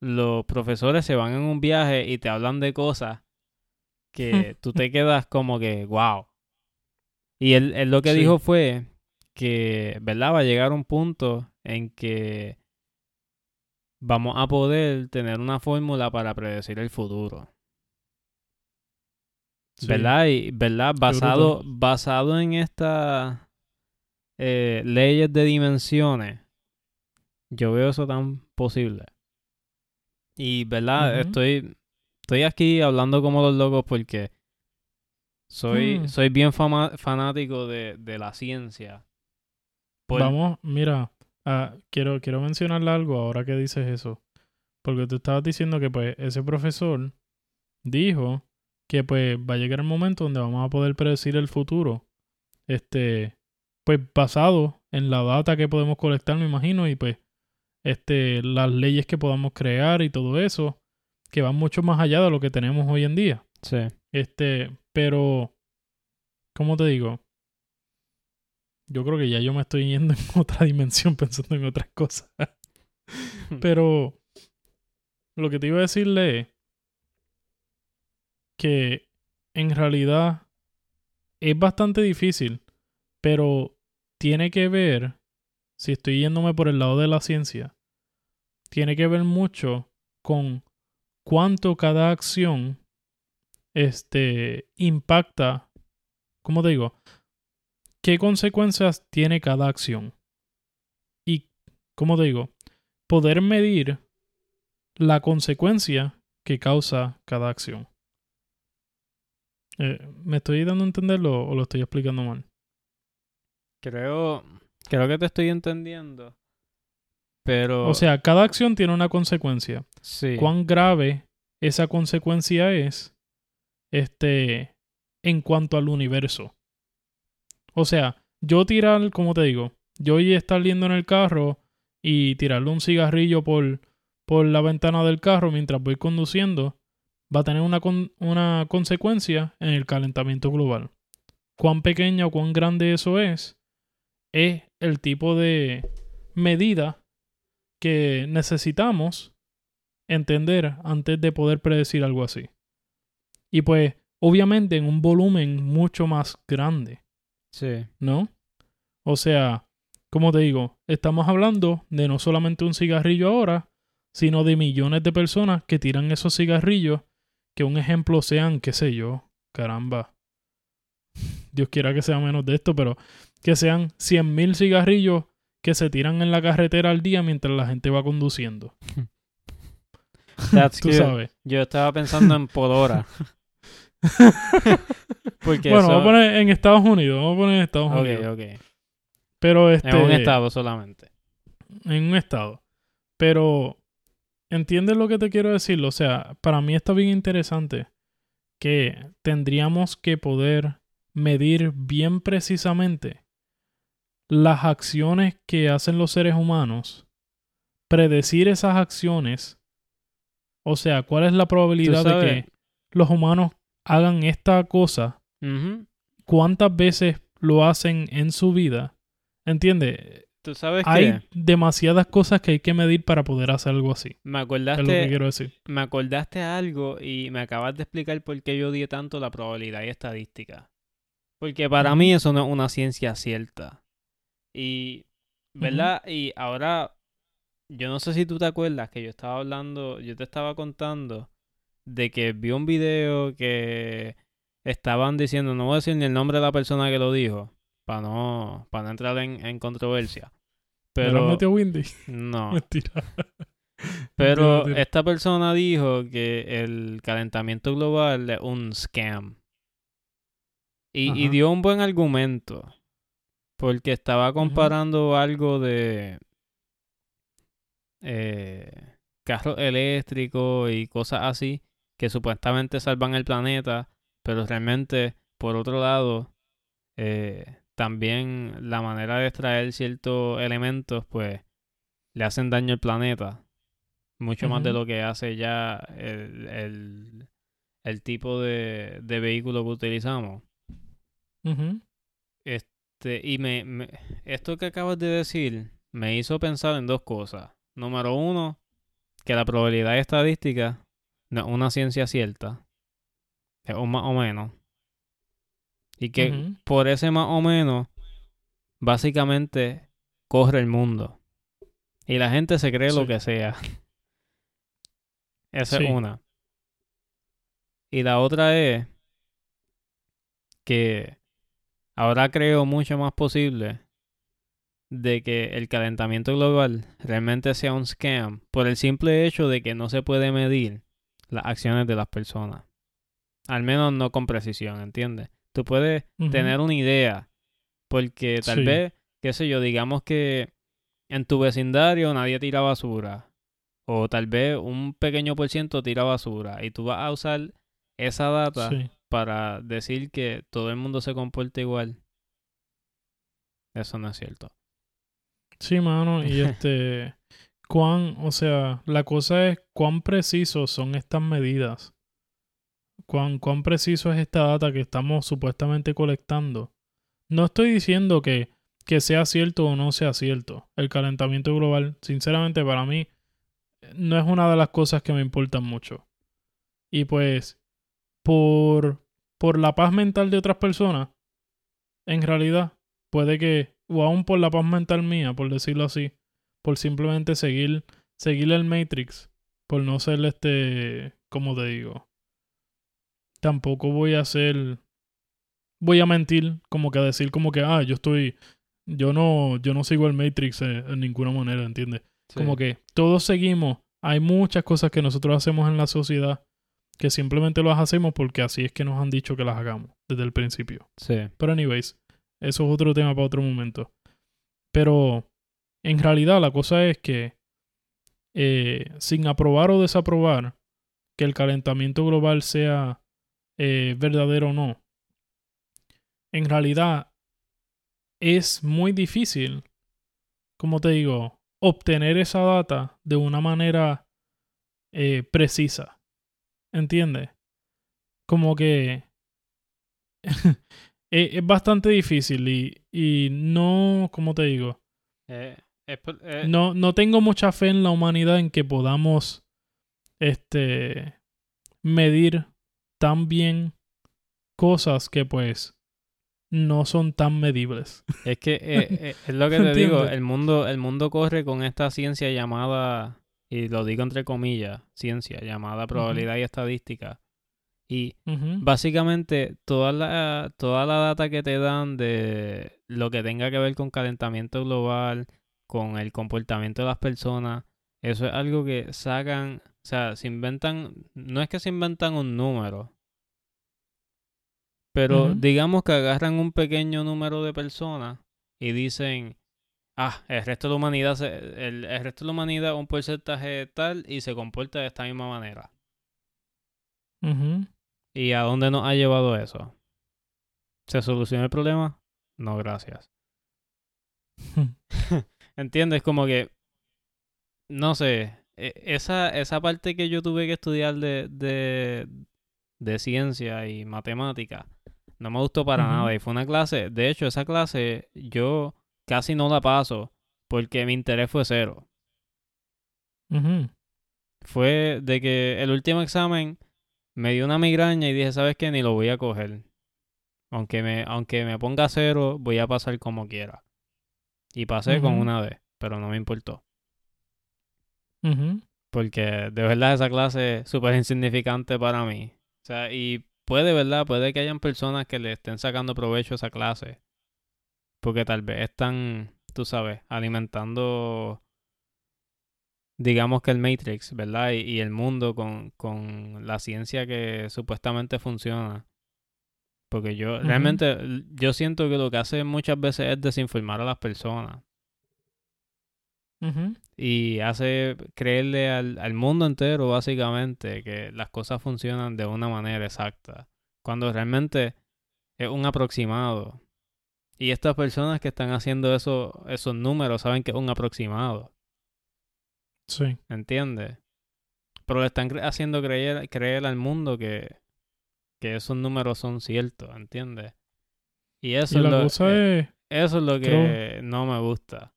Los profesores se van en un viaje y te hablan de cosas que (laughs) tú te quedas como que, wow. Y él, él lo que Sí. dijo fue que, ¿verdad? Va a llegar un punto en que vamos a poder tener una fórmula para predecir el futuro. Sí. ¿Verdad? Y, ¿verdad? Basado, basado en estas eh, leyes de dimensiones, yo veo eso tan posible. Y, ¿verdad? Estoy, estoy aquí hablando como los locos porque soy, Hmm. soy bien fama- fanático de, de la ciencia. Por- Vamos, mira, ah, quiero, quiero mencionarle algo ahora que dices eso. Porque tú estabas diciendo que pues ese profesor dijo que pues va a llegar el momento donde vamos a poder predecir el futuro. Este, pues basado en la data que podemos colectar, me imagino, y pues este, las leyes que podamos crear y todo eso, que van mucho más allá de lo que tenemos hoy en día. Sí. Este, pero, ¿cómo te digo? Yo creo que ya yo me estoy yendo en (laughs) otra dimensión pensando en otras cosas. (laughs) Pero lo que te iba a decirle es que en realidad es bastante difícil, pero tiene que ver, si estoy yéndome por el lado de la ciencia, tiene que ver mucho con cuánto cada acción este impacta, ¿cómo te digo? ¿Qué consecuencias tiene cada acción? Y, ¿cómo te digo? Poder medir la consecuencia que causa cada acción. Eh, ¿Me estoy dando a entenderlo o lo estoy explicando mal? Creo, creo que te estoy entendiendo. Pero, O sea, cada acción tiene una consecuencia. sí. cuán grave esa consecuencia es este en cuanto al universo. O sea, yo tirar, como te digo, yo y estar yendo en el carro y tirarle un cigarrillo por, por la ventana del carro mientras voy conduciendo va a tener una, con- una consecuencia en el calentamiento global. Cuán pequeña o cuán grande eso es, es el tipo de medida que necesitamos entender antes de poder predecir algo así. Y pues, obviamente en un volumen mucho más grande, Sí. ¿no? O sea, como te digo, estamos hablando de no solamente un cigarrillo ahora, sino de millones de personas que tiran esos cigarrillos, que un ejemplo sean, qué sé yo, caramba. Dios quiera que sea menos de esto, pero que sean 100.000 cigarrillos que se tiran en la carretera al día mientras la gente va conduciendo. That's Tú sabes. Yo estaba pensando en por hora. (laughs) Porque bueno, eso... vamos a poner en Estados Unidos. Vamos a poner en Estados Ok, Unidos. ok. Pero este. En un estado solamente. En un estado. Pero. ¿Entiendes lo que te quiero decir? O sea, para mí está bien interesante que tendríamos que poder medir bien precisamente las acciones que hacen los seres humanos, predecir esas acciones, o sea, cuál es la probabilidad de que los humanos hagan esta cosa, cuántas veces lo hacen en su vida, ¿entiendes? Tú sabes Hay demasiadas cosas que hay que medir para poder hacer algo así. me Es lo que acordaste, quiero decir. me acordaste algo y me acabas de explicar por qué yo odié tanto la probabilidad y estadística. Porque para mí eso no es una ciencia cierta. Y, ¿verdad? Y ahora, yo no sé si tú te acuerdas que yo estaba hablando, yo te estaba contando de que vi un video que estaban diciendo, no voy a decir ni el nombre de la persona que lo dijo, para no, para no entrar en, en controversia. ¿Me lo Pero, metió Windy? no. (laughs) Mentira. Pero Mentira, mentira. esta persona dijo que el calentamiento global es un scam. Y, y dio un buen argumento. Porque estaba comparando algo de eh, carros eléctricos y cosas así que supuestamente salvan el planeta, pero realmente, por otro lado, eh, también la manera de extraer ciertos elementos, pues, le hacen daño al planeta. Mucho más de lo que hace ya el, el, el tipo de, de vehículo que utilizamos. Este, y me, me- esto que acabas de decir me hizo pensar en dos cosas. Número uno, que la probabilidad estadística no es una ciencia cierta. Es un más o menos. Y que por ese más o menos, básicamente corre el mundo. Y la gente se cree lo que sea. (laughs) Esa Sí. es una. Y la otra es que ahora creo mucho más posible de que el calentamiento global realmente sea un scam por el simple hecho de que no se puede medir las acciones de las personas. Al menos no con precisión, ¿entiendes? Tú puedes tener una idea. Porque tal Sí. vez, qué sé yo, digamos que en tu vecindario nadie tira basura. O tal vez un pequeño por ciento tira basura. Y tú vas a usar esa data Sí. para decir que todo el mundo se comporta igual. Eso no es cierto. Sí, mano, y (laughs) este, cuán, o sea, la cosa es cuán precisos son estas medidas. Cuán, preciso es esta data que estamos supuestamente colectando. No estoy diciendo que, que sea cierto o no sea cierto. El calentamiento global, sinceramente, para mí, no es una de las cosas que me importan mucho. Y pues, por, por la paz mental de otras personas, en realidad, puede que, o aún por la paz mental mía, por decirlo así, por simplemente seguir, seguir el Matrix, por no ser este, como te digo, tampoco voy a hacer, voy a mentir, como que a decir como que, ah, yo estoy, yo no, yo no sigo el Matrix en, en ninguna manera, ¿entiendes? Como que todos seguimos, hay muchas cosas que nosotros hacemos en la sociedad que simplemente las hacemos porque así es que nos han dicho que las hagamos desde el principio. Sí. Pero anyways, eso es otro tema para otro momento. Pero en realidad la cosa es que eh, sin aprobar o desaprobar que el calentamiento global sea eh, verdadero o no, en realidad es muy difícil, como te digo, obtener esa data de una manera eh, precisa. ¿Entiendes? Como que (laughs) es, es bastante difícil y, y no, como te digo, Eh, eh, no, no tengo mucha fe en la humanidad en que podamos este medir tan bien cosas que pues no son tan medibles. Es que eh, eh, es lo que (laughs) te digo, el mundo, el mundo corre con esta ciencia llamada, y lo digo entre comillas, ciencia llamada probabilidad y estadística. Y básicamente toda la, toda la data que te dan de lo que tenga que ver con calentamiento global, con el comportamiento de las personas, eso es algo que sacan, o sea, se inventan, no es que se inventan un número, Pero digamos que agarran un pequeño número de personas y dicen, ah, el resto de la humanidad, se- el, el resto de la humanidad un porcentaje tal y se comporta de esta misma manera. ¿Y a dónde nos ha llevado eso? ¿Se soluciona el problema? No, gracias. (laughs) (laughs) ¿Entiendes? Como que, no sé, e- esa, esa parte que yo tuve que estudiar de, de, de ciencia y matemática, no me gustó para nada. Y fue una clase, de hecho, esa clase yo casi no la paso porque mi interés fue cero. Fue de que el último examen me dio una migraña y dije, ¿sabes qué? Ni lo voy a coger. Aunque me, aunque me ponga cero, voy a pasar como quiera. Y pasé con una D, pero no me importó. Porque de verdad esa clase es súper insignificante para mí. O sea, y puede, ¿verdad? Puede que hayan personas que le estén sacando provecho a esa clase. Porque tal vez están, tú sabes, alimentando, digamos que el Matrix, ¿verdad? Y, y el mundo con, con la ciencia que supuestamente funciona. Porque yo realmente, yo siento que lo que hace muchas veces es desinformar a las personas. Y hace creerle al, al mundo entero, básicamente, que las cosas funcionan de una manera exacta, cuando realmente es un aproximado. Y estas personas que están haciendo eso, esos números saben que es un aproximado, Sí. ¿entiendes? Pero le están cre- haciendo creer, creer al mundo que, que esos números son ciertos, ¿entiendes? Y eso, Y es la lo, cosa eh, es eso es lo que creo- no me gusta.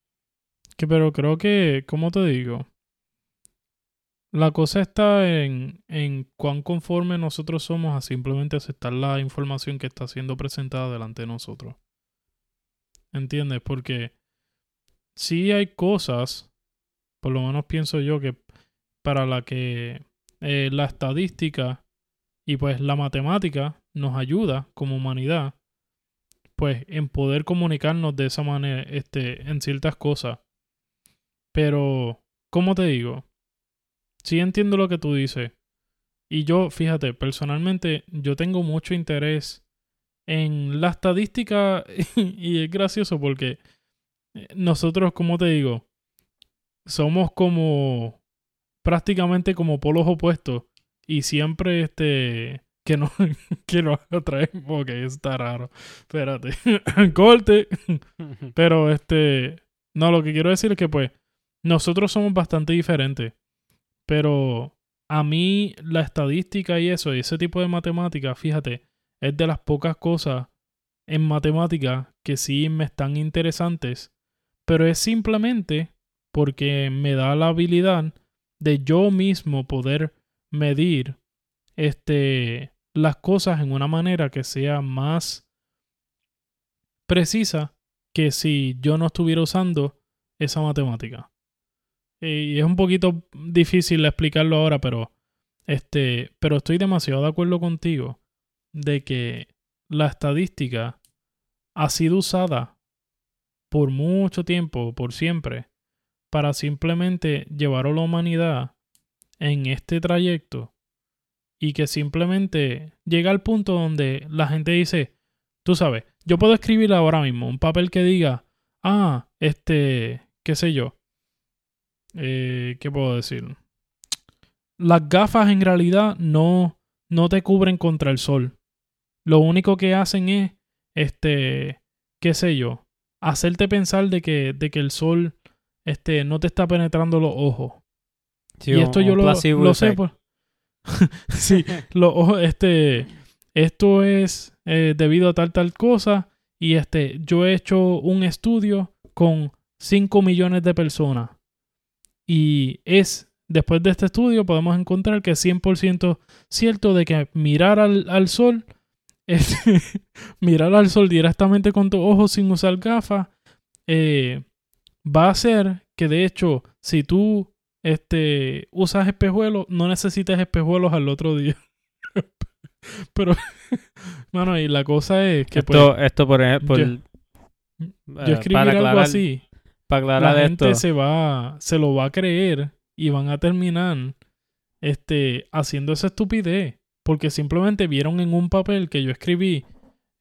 Que, pero creo que, ¿cómo te digo? La cosa está en, en cuán conforme nosotros somos a simplemente aceptar la información que está siendo presentada delante de nosotros. ¿Entiendes? Porque sí hay cosas, por lo menos pienso yo, que para la que eh, la estadística y pues la matemática nos ayuda como humanidad, pues en poder comunicarnos de esa manera, este, en ciertas cosas. Pero, ¿cómo te digo? Sí entiendo lo que tú dices. Y yo, fíjate, personalmente, yo tengo mucho interés en la estadística (laughs) y es gracioso porque eh, nosotros, como te digo, somos como prácticamente como polos opuestos y siempre este que no (laughs) que nos atraemos ok está raro espérate (laughs) corte pero este no lo que quiero decir es que pues nosotros somos bastante diferentes pero a mí la estadística y eso y ese tipo de matemática fíjate es de las pocas cosas en matemática que sí me están interesantes pero es simplemente porque me da la habilidad de yo mismo poder medir este las cosas en una manera que sea más precisa que si yo no estuviera usando esa matemática. Y es un poquito difícil explicarlo ahora, pero este, pero estoy demasiado de acuerdo contigo de que la estadística ha sido usada por mucho tiempo, por siempre, para simplemente llevar a la humanidad en este trayecto y que simplemente llega al punto donde la gente dice, tú sabes, yo puedo escribir ahora mismo un papel que diga, ah, este, qué sé yo, eh, ¿qué puedo decir? Las gafas en realidad no, no te cubren contra el sol. Lo único que hacen es, este, qué sé yo, hacerte pensar de que, de que el sol este, no te está penetrando los ojos. Sí, y un- esto yo un lo, lo sé por... (laughs) sí, (laughs) los ojos, este, esto es eh, debido a tal, tal cosa. Y este, yo he hecho un estudio con 5 millones de personas. Y es, después de este estudio, podemos encontrar que es 100% cierto de que mirar al, al sol, (laughs) mirar al sol directamente con tus ojos sin usar gafas, eh, va a hacer que de hecho, si tú este, usas espejuelos, no necesitas espejuelos al otro día. (laughs) Pero, (laughs) mano, y la cosa es que pues, esto, esto por ejemplo, yo- eh, yo escribir para algo así, para aclarar la gente esto, se va, se lo va a creer y van a terminar este, haciendo esa estupidez. Porque simplemente vieron en un papel que yo escribí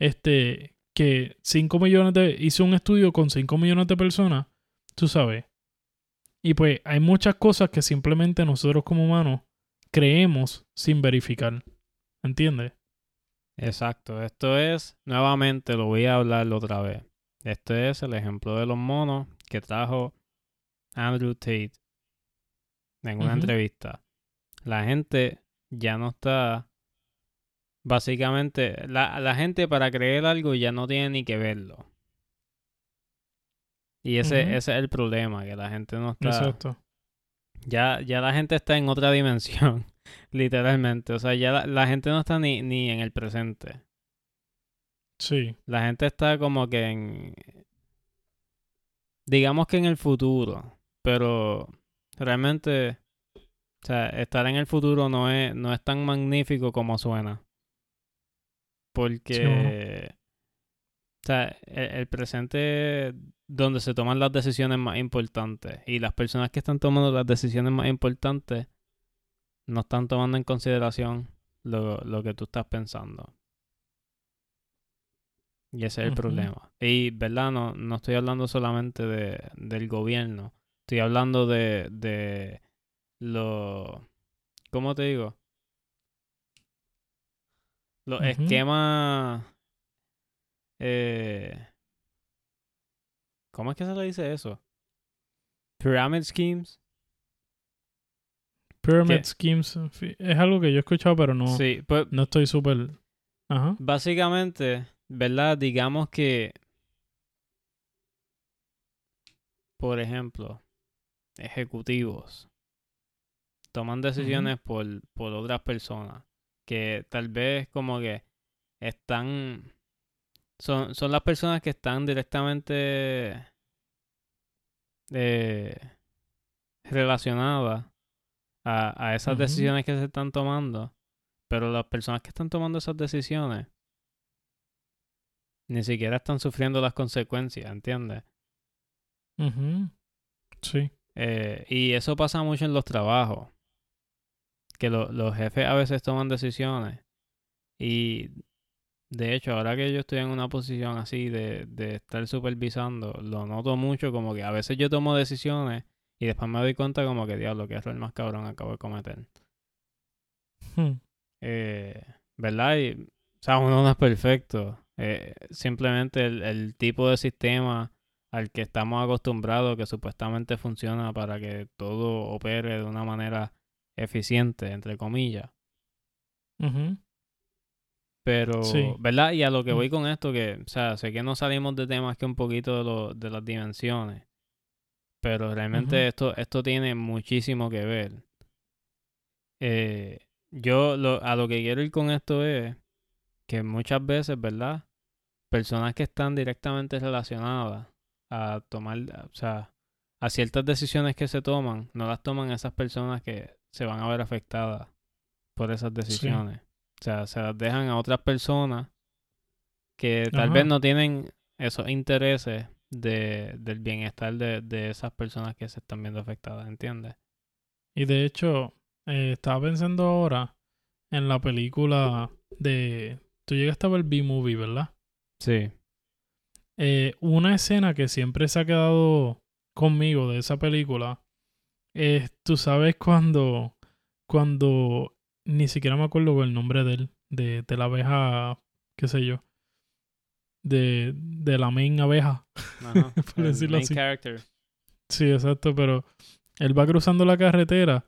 este, que 5 millones de, hizo un estudio con 5 millones de personas, tú sabes. Y pues hay muchas cosas que simplemente nosotros como humanos creemos sin verificar. ¿Entiendes? Exacto. Esto es, nuevamente lo voy a hablar otra vez. Este es el ejemplo de los monos que trajo Andrew Tate en una entrevista. La gente ya no está. Básicamente, la, la gente para creer algo ya no tiene ni que verlo. Y ese, ese es el problema, que la gente no está. Exacto. Ya, ya la gente está en otra dimensión, (laughs) literalmente. O sea, ya la, la gente no está ni, ni en el presente. Sí. La gente está como que en... Digamos que en el futuro, pero realmente, o sea, estar en el futuro no es, no es tan magnífico como suena. Porque, o sea, el, el presente es donde se toman las decisiones más importantes y las personas que están tomando las decisiones más importantes no están tomando en consideración lo, lo que tú estás pensando. Y ese es el problema. Y, ¿verdad? No, no estoy hablando solamente de, del gobierno. Estoy hablando de, de lo... ¿Cómo te digo? Los esquemas... Eh, ¿Cómo es que se le dice eso? Pyramid schemes. Pyramid ¿Qué? schemes es algo que yo he escuchado, pero no, Sí, pues no estoy súper. Ajá. Básicamente, ¿verdad? Digamos que, por ejemplo, ejecutivos toman decisiones por, por otras personas que tal vez como que están, son, son las personas que están directamente eh, relacionadas a, a esas decisiones que se están tomando. Pero las personas que están tomando esas decisiones ni siquiera están sufriendo las consecuencias, ¿entiendes? Sí. Eh, y eso pasa mucho en los trabajos. Que lo- los jefes a veces toman decisiones. Y de hecho, ahora que yo estoy en una posición así de, de estar supervisando, lo noto mucho como que a veces yo tomo decisiones y después me doy cuenta como que, diablo, qué error más cabrón acabo de cometer. Hmm. Eh, ¿Verdad? Y, o sea, uno no es perfecto. Eh, simplemente el, el tipo de sistema al que estamos acostumbrados, que supuestamente funciona para que todo opere de una manera eficiente, entre comillas. Pero, Sí. ¿verdad? Y a lo que Mm. voy con esto, que, o sea, sé que no salimos de temas que un poquito de, lo, de las dimensiones, pero realmente esto, esto tiene muchísimo que ver. Eh, yo lo, a lo que quiero ir con esto es que muchas veces, ¿verdad? Personas que están directamente relacionadas a tomar, o sea, a ciertas decisiones que se toman, no las toman esas personas que se van a ver afectadas por esas decisiones. O sea, se las dejan a otras personas que tal Ajá. vez no tienen esos intereses de, del bienestar de, de esas personas que se están viendo afectadas, ¿entiendes? Y de hecho, eh, estaba pensando ahora en la película de. Tú llegaste a ver B-Movie, ¿verdad? Sí. Eh, una escena que siempre se ha quedado conmigo de esa película es, tú sabes, cuando, cuando ni siquiera me acuerdo el nombre de él, de, de la abeja, qué sé yo, de, de la main abeja. Ajá. (laughs) Por decirlo main así. character. Sí, exacto, pero él va cruzando la carretera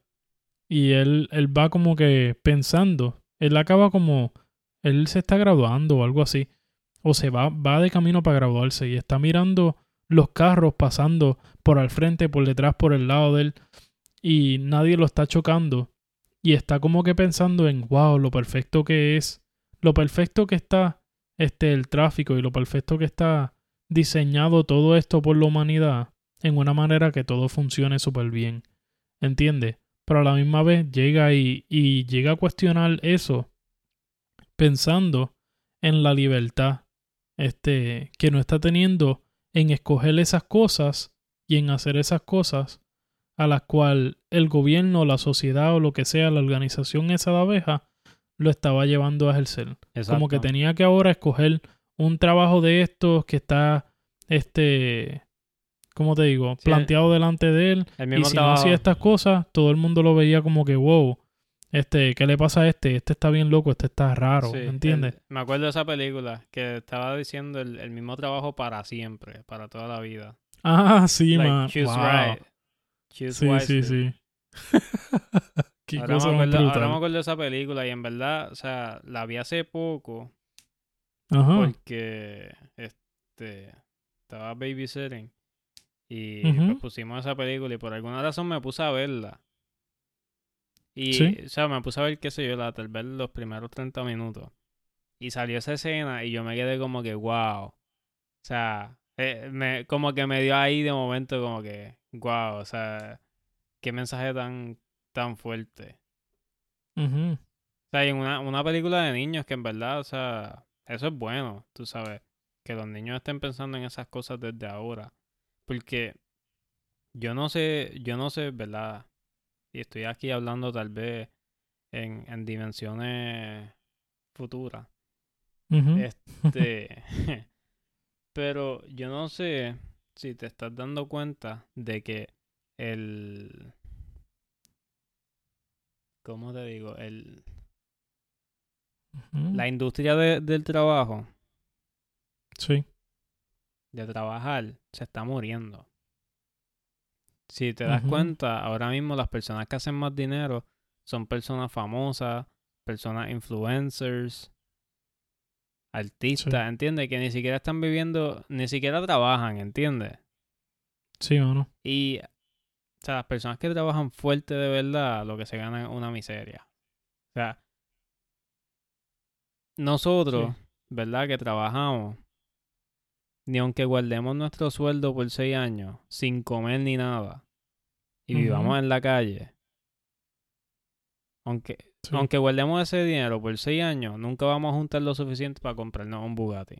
y él, él va como que pensando, él acaba como, él se está graduando o algo así, o se va, va de camino para graduarse y está mirando los carros pasando por al frente, por detrás, por el lado de él y nadie lo está chocando y está como que pensando en, wow, lo perfecto que es, lo perfecto que está este el tráfico y lo perfecto que está diseñado todo esto por la humanidad en una manera que todo funcione súper bien. ¿Entiendes? Pero a la misma vez llega y, y llega a cuestionar eso pensando en la libertad este, que no está teniendo en escoger esas cosas y en hacer esas cosas a las cuales el gobierno, la sociedad o lo que sea, la organización esa de abeja, lo estaba llevando a ejercer. Como que Exacto. tenía que ahora escoger un trabajo de estos que está, este, ¿cómo te digo? Sí, Planteado delante de él. El Y si no hacía estas cosas, todo el mundo lo veía como que, wow, este, ¿qué le pasa a este? Este está bien loco, este está raro, Sí, ¿me entiendes? el- me acuerdo de esa película que estaba diciendo el, el mismo trabajo para siempre, para toda la vida. Ah, sí, Like, man. choose Wow. right. Choose Sí, wisely. sí, sí. (laughs) Qué Ahora cosa me, acuerdo, ahora me acuerdo de esa película y en verdad, o sea, la vi hace poco Ajá. porque este estaba babysitting y Ujú. pues, pusimos esa película y por alguna razón me puse a verla. Y, Sí. o sea, me puse a ver, qué sé yo, la, tal vez los primeros 30 minutos. Y salió esa escena y yo me quedé como que, wow. O sea, eh, me, como que me dio ahí de momento como que, wow, o sea, qué mensaje tan, tan fuerte. O sea, y en una, una película de niños que en verdad, o sea, eso es bueno, tú sabes, que los niños estén pensando en esas cosas desde ahora. Porque yo no sé, yo no sé, ¿verdad? Y estoy aquí hablando tal vez en, en dimensiones futuras. Este, (laughs) (laughs) pero yo no sé si te estás dando cuenta de que el, ¿cómo te digo? El, la industria de- del trabajo, Sí. de trabajar, se está muriendo. Si te das cuenta, ahora mismo las personas que hacen más dinero son personas famosas, personas influencers, artistas, ¿entiendes? Que ni siquiera están viviendo, ni siquiera trabajan, ¿entiendes? Sí, mano. Y, o sea, las personas que trabajan fuerte de verdad, lo que se ganan es una miseria. O sea, nosotros, ¿verdad? Que trabajamos, ni aunque guardemos nuestro sueldo por seis años, sin comer ni nada, y vivamos en la calle, aunque, Sí. aunque guardemos ese dinero por seis años, nunca vamos a juntar lo suficiente para comprarnos un Bugatti.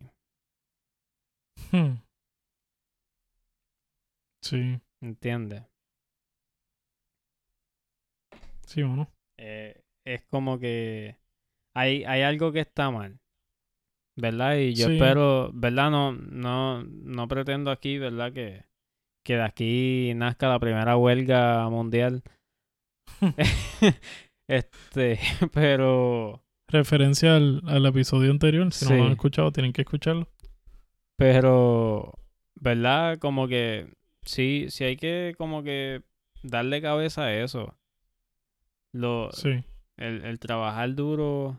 Hmm. Sí, ¿Entiendes? sí, mano. eh, es como que hay, hay algo que está mal. ¿Verdad? Y yo Sí. espero, ¿verdad? No, no, no pretendo aquí, ¿verdad? Que, que de aquí nazca la primera huelga mundial. (laughs) este, (laughs) pero, Referencia al, al episodio anterior. Si no lo han escuchado, tienen que escucharlo. pero, ¿verdad? Como que sí, sí hay que como que darle cabeza a eso. Lo, Sí. el, el trabajar duro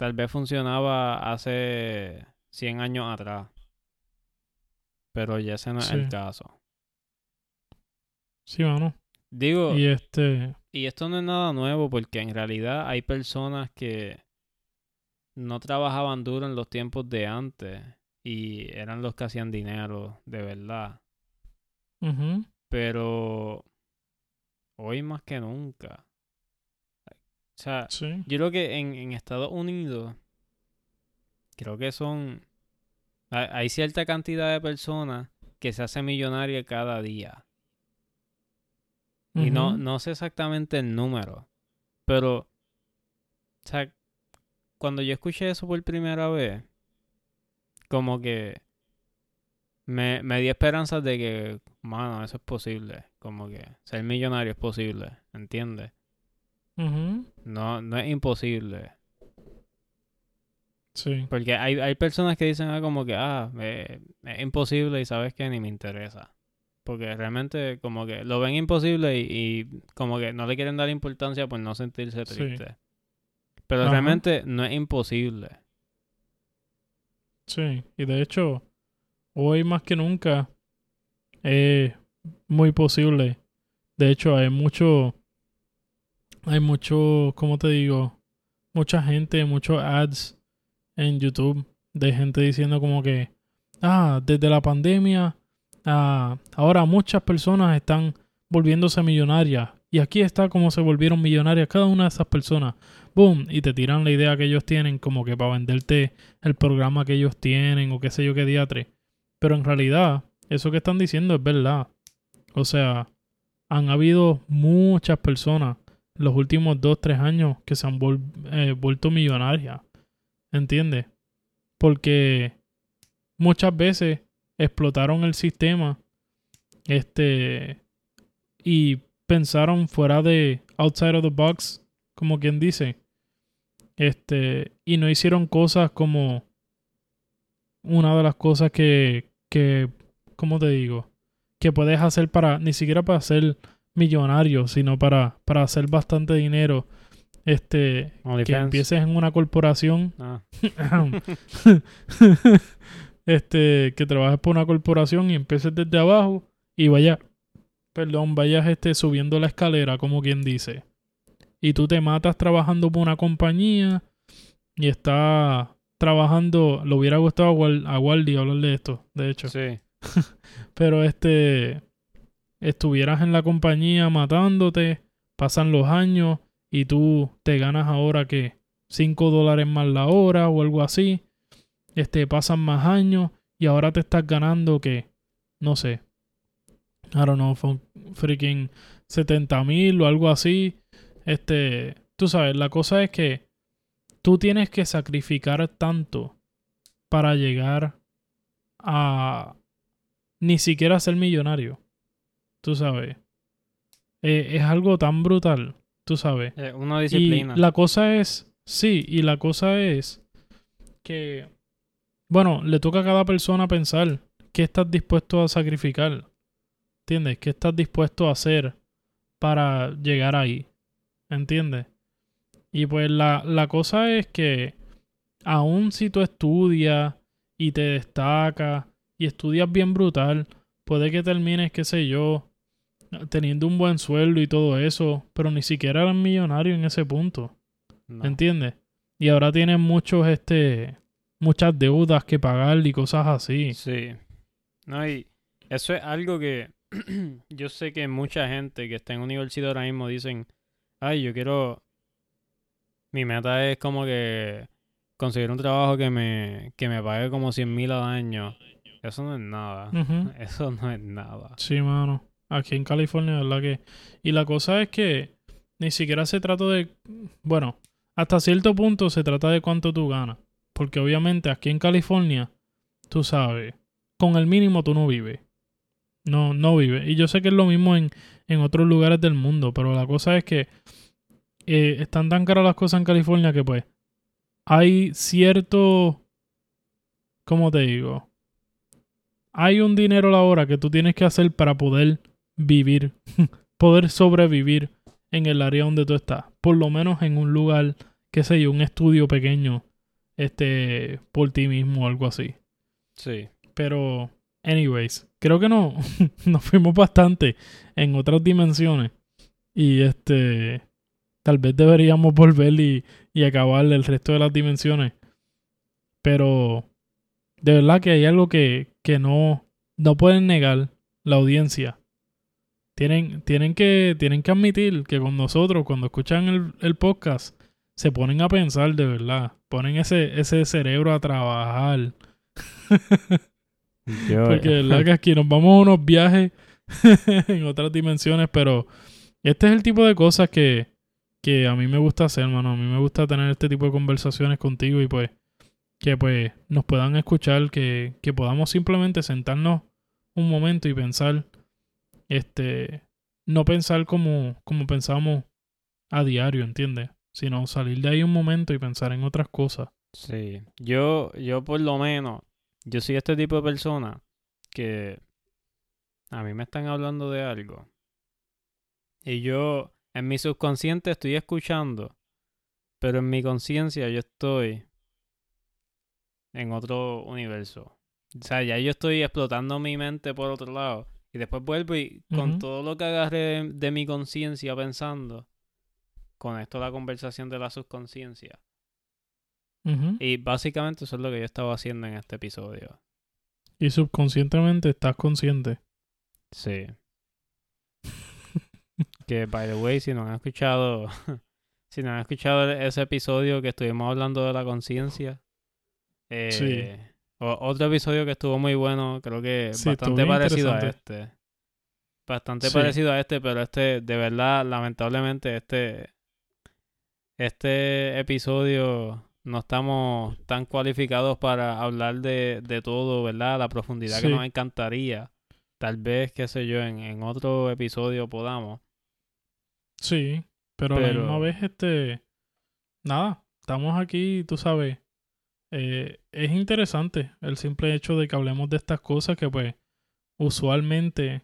tal vez funcionaba hace 100 años atrás. Pero ya ese no es el caso. Sí, mano. Digo, Y y, este. esto no es nada nuevo porque en realidad hay personas que no trabajaban duro en los tiempos de antes y eran los que hacían dinero de verdad. Pero hoy más que nunca. O sea, Sí. Yo creo que en, en Estados Unidos, creo que son. Hay, cierta cantidad de personas que se hacen millonaria cada día. Y no, no sé exactamente el número. Pero. O sea, cuando yo escuché eso por primera vez, como que. Me, me di esperanzas de que, mano, eso es posible. Como que ser millonario es posible, ¿entiendes? No, no es imposible. Sí. Porque hay, hay personas que dicen ah, como que, ah, eh, es imposible y sabes que ni me interesa. Porque realmente como que lo ven imposible y, y como que no le quieren dar importancia por no sentirse Sí. triste. Pero Ajá. realmente no es imposible. Sí. Y de hecho, hoy más que nunca es muy posible. De hecho, hay mucho. Hay mucho. ¿Cómo te digo? Mucha gente, muchos ads en YouTube de gente diciendo como que. Ah, desde la pandemia. Ah, ahora muchas personas están volviéndose millonarias. Y aquí está cómo se volvieron millonarias cada una de esas personas. Boom. Y te tiran la idea que ellos tienen como que para venderte el programa que ellos tienen o qué sé yo qué diatre. Pero en realidad, eso que están diciendo es verdad. O sea, han habido muchas personas los últimos dos, tres años que se han vol- eh, vuelto millonarias. ¿Entiendes? porque muchas veces explotaron el sistema este y pensaron fuera de outside of the box, como quien dice. Este, y no hicieron cosas como una de las cosas que, que, ¿cómo te digo? Que puedes hacer para, ni siquiera para ser millonario, sino para, para hacer bastante dinero. Este, que empieces en una corporación Ah, (laughs) este, que trabajes por una corporación y empieces desde abajo y vaya, perdón, vayas este, subiendo la escalera, como quien dice. Y tú te matas trabajando por una compañía y estás trabajando, le hubiera gustado a, Wal- a Waldi hablar de esto, de hecho. sí. (laughs) Pero este, estuvieras en la compañía matándote, pasan los años y tú te ganas ahora que 5 dólares más la hora o algo así. Este, pasan más años y ahora te estás ganando que, no sé, I don't know, freaking 70 mil o algo así. Este, tú sabes, la cosa es que tú tienes que sacrificar tanto para llegar a ni siquiera ser millonario. Tú sabes. Eh, es algo tan brutal, tú sabes. Eh, una Y disciplina. la cosa es, sí, y la cosa es que, bueno, le toca a cada persona pensar qué estás dispuesto a sacrificar. ¿Entiendes? ¿Qué estás dispuesto a hacer para llegar ahí? ¿Entiendes? Y pues la, la cosa es que aun si tú estudias y te destacas y estudias bien brutal, puede que termines, qué sé yo, teniendo un buen sueldo y todo eso, pero ni siquiera eres millonario en ese punto. No. ¿Entiendes? Y ahora tienes muchos, este, muchas deudas que pagar y cosas así. Sí. No, y eso es algo que (clears throat) yo sé que mucha gente que está en universidad ahora mismo dicen, ay, yo quiero, mi meta es como que conseguir un trabajo que me, que me pague como 100 mil al año. Eso no es nada. (laughs) Eso no es nada. Sí, mano. Aquí en California, ¿verdad que? Y la cosa es que ni siquiera se trata de... Bueno, hasta cierto punto se trata de cuánto tú ganas. Porque obviamente aquí en California, tú sabes, con el mínimo tú no vives. No, no vives. Y yo sé que es lo mismo en, en otros lugares del mundo, pero la cosa es que eh, están tan caras las cosas en California que pues hay cierto... ¿Cómo te digo? Hay un dinero a la hora que tú tienes que hacer para poder vivir, (laughs) poder sobrevivir en el área donde tú estás. Por lo menos en un lugar, qué sé yo, un estudio pequeño, este, por ti mismo o algo así. Sí. Pero, anyways, creo que no, (laughs) nos fuimos bastante en otras dimensiones. Y este, tal vez deberíamos volver y, y acabar el resto de las dimensiones. Pero, de verdad que hay algo que, que no, no pueden negar la audiencia. Tienen, tienen, que, tienen que admitir que con nosotros, cuando escuchan el, el podcast, se ponen a pensar de verdad. Ponen ese, ese cerebro a trabajar. (laughs) Yo, Porque de verdad que aquí nos vamos a unos viajes (laughs) en otras dimensiones, pero este es el tipo de cosas que, que a mí me gusta hacer, mano. A mí me gusta tener este tipo de conversaciones contigo y pues que pues nos puedan escuchar, que, que podamos simplemente sentarnos un momento y pensar, este, no pensar como, como pensamos a diario, ¿entiendes? Sino salir de ahí un momento y pensar en otras cosas. Sí, yo, yo por lo menos, yo soy este tipo de persona que a mí me están hablando de algo y yo en mi subconsciente estoy escuchando, pero en mi conciencia yo estoy en otro universo. O sea, ya yo estoy explotando mi mente por otro lado y después vuelvo y con todo lo que agarré de, de mi conciencia pensando, conecto la conversación de la subconsciencia. Y básicamente eso es lo que yo estaba haciendo en este episodio. Y subconscientemente estás consciente. Sí. (laughs) que, by the way, si no han escuchado, (laughs) si no han escuchado ese episodio que estuvimos hablando de la conciencia, eh, Sí. O- otro episodio que estuvo muy bueno, creo que Sí, bastante parecido a este. Bastante Sí. parecido a este, pero este, de verdad, lamentablemente, este, este episodio no estamos tan cualificados para hablar de, de todo, ¿verdad? La profundidad que nos encantaría. Tal vez, qué sé yo, en, en otro episodio podamos. Sí, pero, a la Pero- misma vez, este, nada, estamos aquí, tú sabes, eh, es interesante el simple hecho de que hablemos de estas cosas que pues usualmente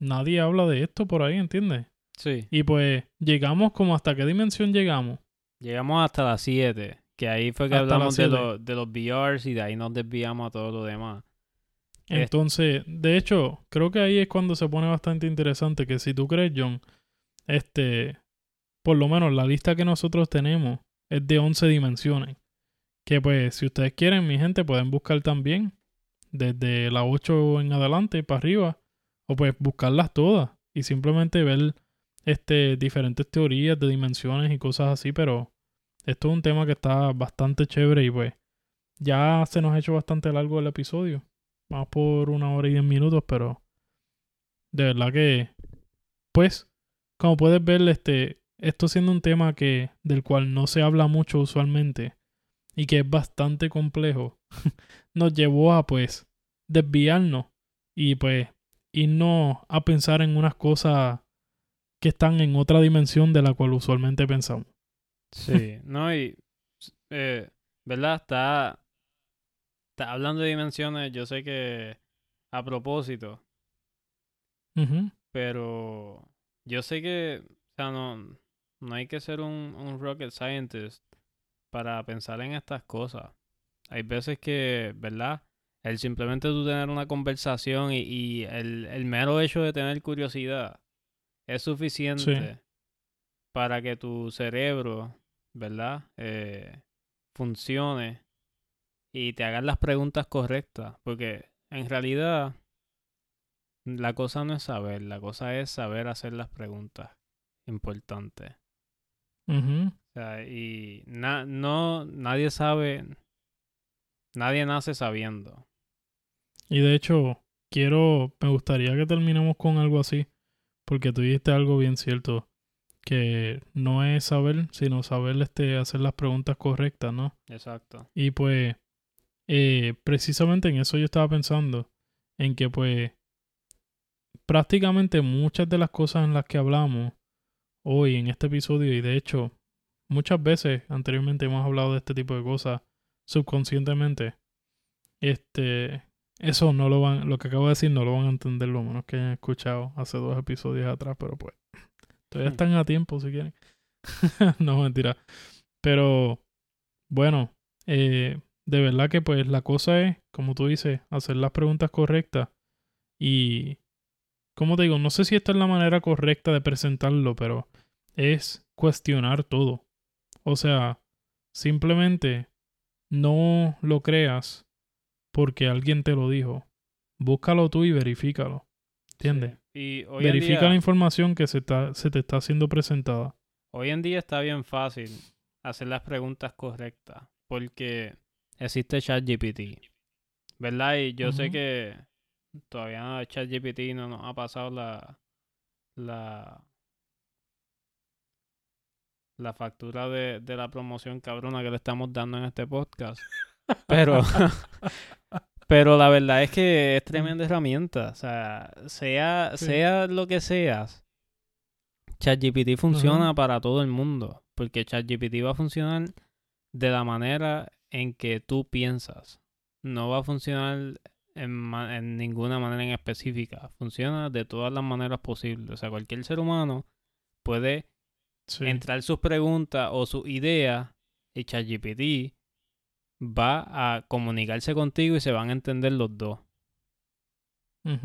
nadie habla de esto por ahí, ¿entiendes? Sí. Y pues llegamos como hasta qué dimensión llegamos. Llegamos hasta las 7, que ahí fue que Hasta hablamos de, los de los VRs y de ahí nos desviamos a todo lo demás. Es- Entonces, de hecho, creo que ahí es cuando se pone bastante interesante que si tú crees, John, este, por lo menos la lista que nosotros tenemos es de 11 dimensiones. Que pues, si ustedes quieren, mi gente, pueden buscar también desde la 8 en adelante para arriba, o pues buscarlas todas y simplemente ver este, diferentes teorías de dimensiones y cosas así, pero esto es un tema que está bastante chévere y pues ya se nos ha hecho bastante largo el episodio. Más por una hora y diez minutos, pero de verdad que, pues, como puedes ver, este, esto siendo un tema que, del cual no se habla mucho usualmente y que es bastante complejo, (laughs) nos llevó a, pues, desviarnos y, pues, irnos a pensar en unas cosas que están en otra dimensión de la cual usualmente pensamos. Sí, (laughs) no, y, eh, ¿verdad? Está, está hablando de dimensiones, yo sé que a propósito, pero yo sé que, o sea, no, no hay que ser un, un rocket scientist para pensar en estas cosas. Hay veces que, ¿verdad? El simplemente tú tener una conversación y, y el, el mero hecho de tener curiosidad es suficiente para que tu cerebro, ¿verdad? Eh, funcione y te hagan las preguntas correctas. Porque en realidad la cosa no es saber, la cosa es saber hacer las preguntas importantes. O sea, y na- no, nadie sabe, nadie nace sabiendo. Y de hecho, quiero, me gustaría que terminemos con algo así, porque tú dijiste algo bien cierto, que no es saber, sino saber este, hacer las preguntas correctas, ¿no? Exacto. Y pues, eh, precisamente en eso yo estaba pensando, en que pues, prácticamente muchas de las cosas en las que hablamos hoy en este episodio, y de hecho, muchas veces anteriormente hemos hablado de este tipo de cosas subconscientemente, este, eso no lo van, lo que acabo de decir no lo van a entender lo menos que hayan escuchado hace dos episodios atrás, pero pues, todavía Hmm. están a tiempo si quieren. (laughs) no, mentira. Pero, bueno, eh, de verdad que pues la cosa es, como tú dices, hacer las preguntas correctas y, como te digo, no sé si esta es la manera correcta de presentarlo, pero es cuestionar todo. O sea, simplemente no lo creas porque alguien te lo dijo. Búscalo tú y verifícalo. ¿Entiendes? Sí. Y hoy en, Verifica día, la información que se, está, se te está siendo presentada. hoy en día está bien fácil hacer las preguntas correctas porque existe ChatGPT. ¿Verdad? Y yo sé que todavía ChatGPT no nos ha pasado la, la, la factura de, de la promoción cabrona que le estamos dando en este podcast. (laughs) Pero, (laughs) pero la verdad es que es tremenda herramienta. O sea, sea, Sí. sea lo que seas, ChatGPT funciona para todo el mundo. Porque ChatGPT va a funcionar de la manera en que tú piensas. No va a funcionar en, ninguna manera en específica. Funciona de todas las maneras posibles. O sea, cualquier ser humano puede Sí. entrar sus preguntas o sus ideas y ChatGPT va a comunicarse contigo y se van a entender los dos.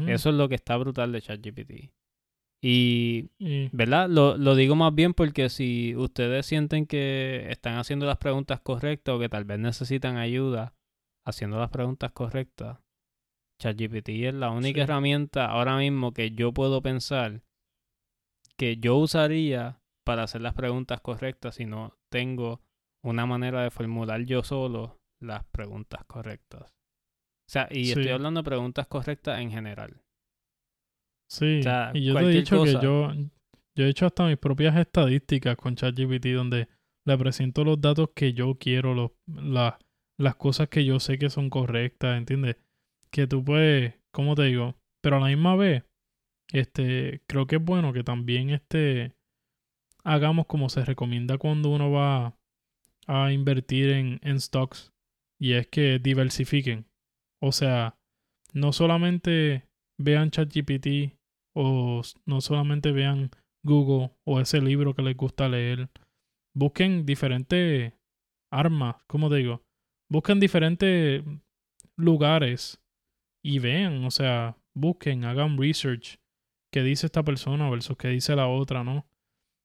Eso es lo que está brutal de ChatGPT. Y, Y- ¿verdad? Lo, lo digo más bien porque si ustedes sienten que están haciendo las preguntas correctas o que tal vez necesitan ayuda haciendo las preguntas correctas, ChatGPT es la única Sí. herramienta ahora mismo que yo puedo pensar que yo usaría para hacer las preguntas correctas si no tengo una manera de formular yo solo las preguntas correctas. O sea, y estoy hablando de preguntas correctas en general. Sí, O sea, y yo te he dicho cosa. que yo, yo he hecho hasta mis propias estadísticas con ChatGPT donde le presento los datos que yo quiero, los, la- las cosas que yo sé que son correctas, ¿entiendes? Que tú puedes, ¿cómo te digo? Pero a la misma vez, este, creo que es bueno que también este, hagamos como se recomienda cuando uno va a invertir en, en stocks, y es que diversifiquen. O sea, no solamente vean ChatGPT o no solamente vean Google o ese libro que les gusta leer. Busquen diferentes armas, como digo, busquen diferentes lugares y vean, o sea, busquen, hagan research qué dice esta persona versus qué dice la otra, ¿no?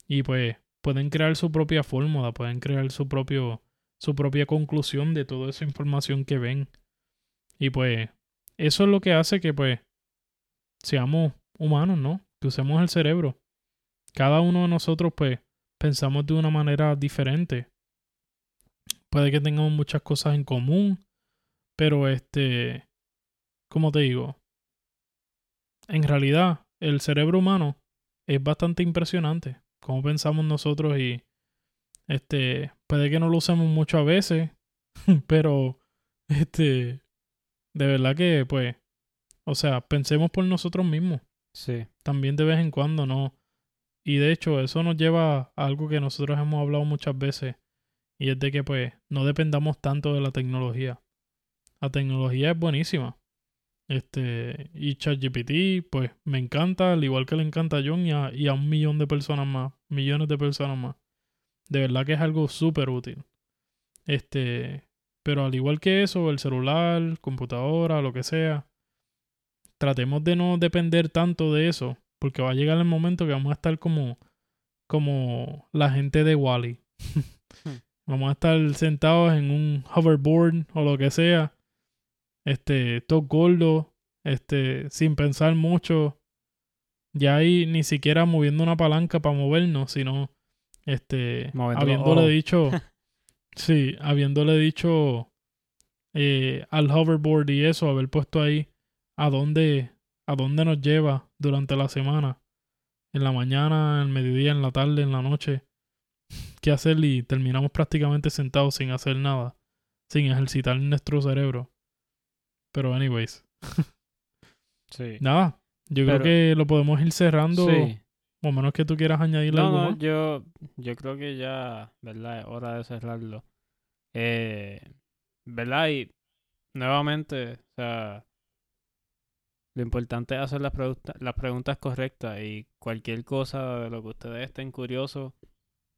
Y pues pueden crear su propia fórmula, pueden crear su propio su propia conclusión de toda esa información que ven. Y pues eso es lo que hace que pues seamos humanos, ¿no? Que usemos el cerebro. Cada uno de nosotros pues pensamos de una manera diferente. Puede que tengamos muchas cosas en común, pero este, como te digo, en realidad el cerebro humano es bastante impresionante. Como pensamos nosotros y este, puede que no lo usemos mucho a veces, (laughs) pero este, de verdad que pues, o sea, pensemos por nosotros mismos Sí. también de vez en cuando, ¿no? Y de hecho, eso nos lleva a algo que nosotros hemos hablado muchas veces, y es de que pues no dependamos tanto de la tecnología. La tecnología es buenísima. Este, y ChatGPT, pues me encanta, al igual que le encanta a John y a, y a un millón de personas más, millones de personas más. De verdad que es algo súper útil. Este, pero al igual que eso, el celular, computadora, lo que sea, tratemos de no depender tanto de eso, porque va a llegar el momento que vamos a estar como, como la gente de Wally. (laughs) vamos a estar sentados en un hoverboard o lo que sea, este, todos gordos, este, sin pensar mucho, ya ahí ni siquiera moviendo una palanca para movernos, sino, este, Moviendo los habiéndole ojos. dicho, (laughs) sí, habiéndole dicho eh, al hoverboard y eso, haber puesto ahí a dónde, a dónde nos lleva durante la semana, en la mañana, en el mediodía, en la tarde, en la noche, qué hacer y terminamos prácticamente sentados sin hacer nada, sin ejercitar nuestro cerebro. Pero anyways, Sí. (laughs) nada, yo creo que lo podemos ir cerrando, Sí. o menos que tú quieras añadirle No, algo no, más. yo, yo creo que ya, ¿verdad? Es hora de cerrarlo. Eh, ¿Verdad? Y nuevamente, o sea, lo importante es hacer las, preguntas las preguntas correctas y cualquier cosa de lo que ustedes estén curiosos,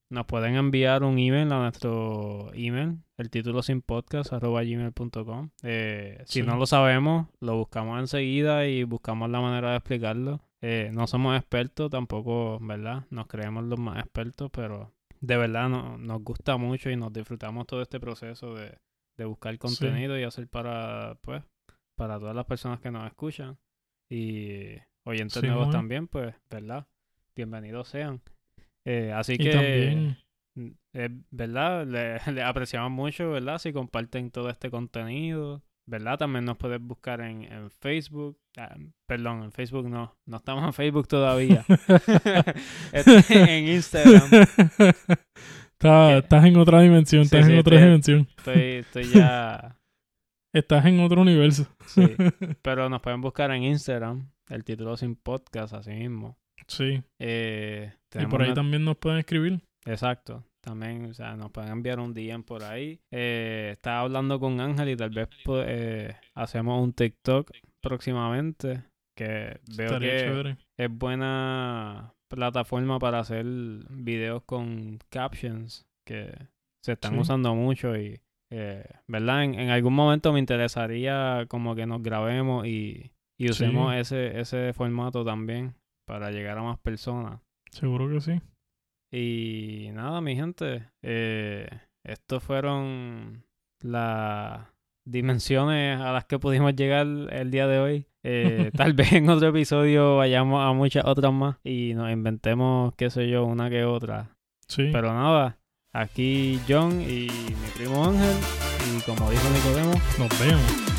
nos pueden enviar un email a nuestro email, el título sin podcast, arroba gmail.com. Eh, si no lo sabemos, lo buscamos enseguida y buscamos la manera de explicarlo. Eh, no somos expertos, tampoco, ¿verdad? Nos creemos los más expertos, pero de verdad no- nos gusta mucho y nos disfrutamos todo este proceso de, de buscar contenido y hacer para, pues, para todas las personas que nos escuchan y oyentes Sí, nuevos también, pues, ¿verdad? Bienvenidos sean. Eh, así Y que, también, mm, eh, ¿verdad? Le, (laughs) le apreciamos mucho, ¿verdad? Si comparten todo este contenido, ¿verdad? También nos puedes buscar en, en Facebook. Ah, perdón, en Facebook no. No estamos en Facebook todavía. (laughs) (laughs) Este, en Instagram. Está- estás en otra dimensión, Sí, estás sí, en otra dimensión. Estoy, estoy ya... Estás en otro universo. Sí. Pero nos pueden buscar en Instagram. El título sin podcast, así mismo. Sí. Eh, Y por ahí una- también nos pueden escribir. Exacto. También, o sea, nos pueden enviar un DM por ahí. Eh, estaba hablando con Ángel y tal vez pues, eh, hacemos un TikTok próximamente. Que veo Estaría que chévere. es buena plataforma para hacer videos con captions que se están Sí. usando mucho y, eh, ¿verdad? En, en algún momento me interesaría como que nos grabemos y, y usemos Sí. ese, ese formato también para llegar a más personas. Seguro que sí. Y nada, mi gente, eh, estos fueron las dimensiones a las que pudimos llegar el día de hoy. Eh, (laughs) tal vez en otro episodio vayamos a muchas otras más y nos inventemos, qué sé yo, una que otra. Sí. Pero nada, aquí John y mi primo Ángel y como dijo Nicodemo, Nos vemos.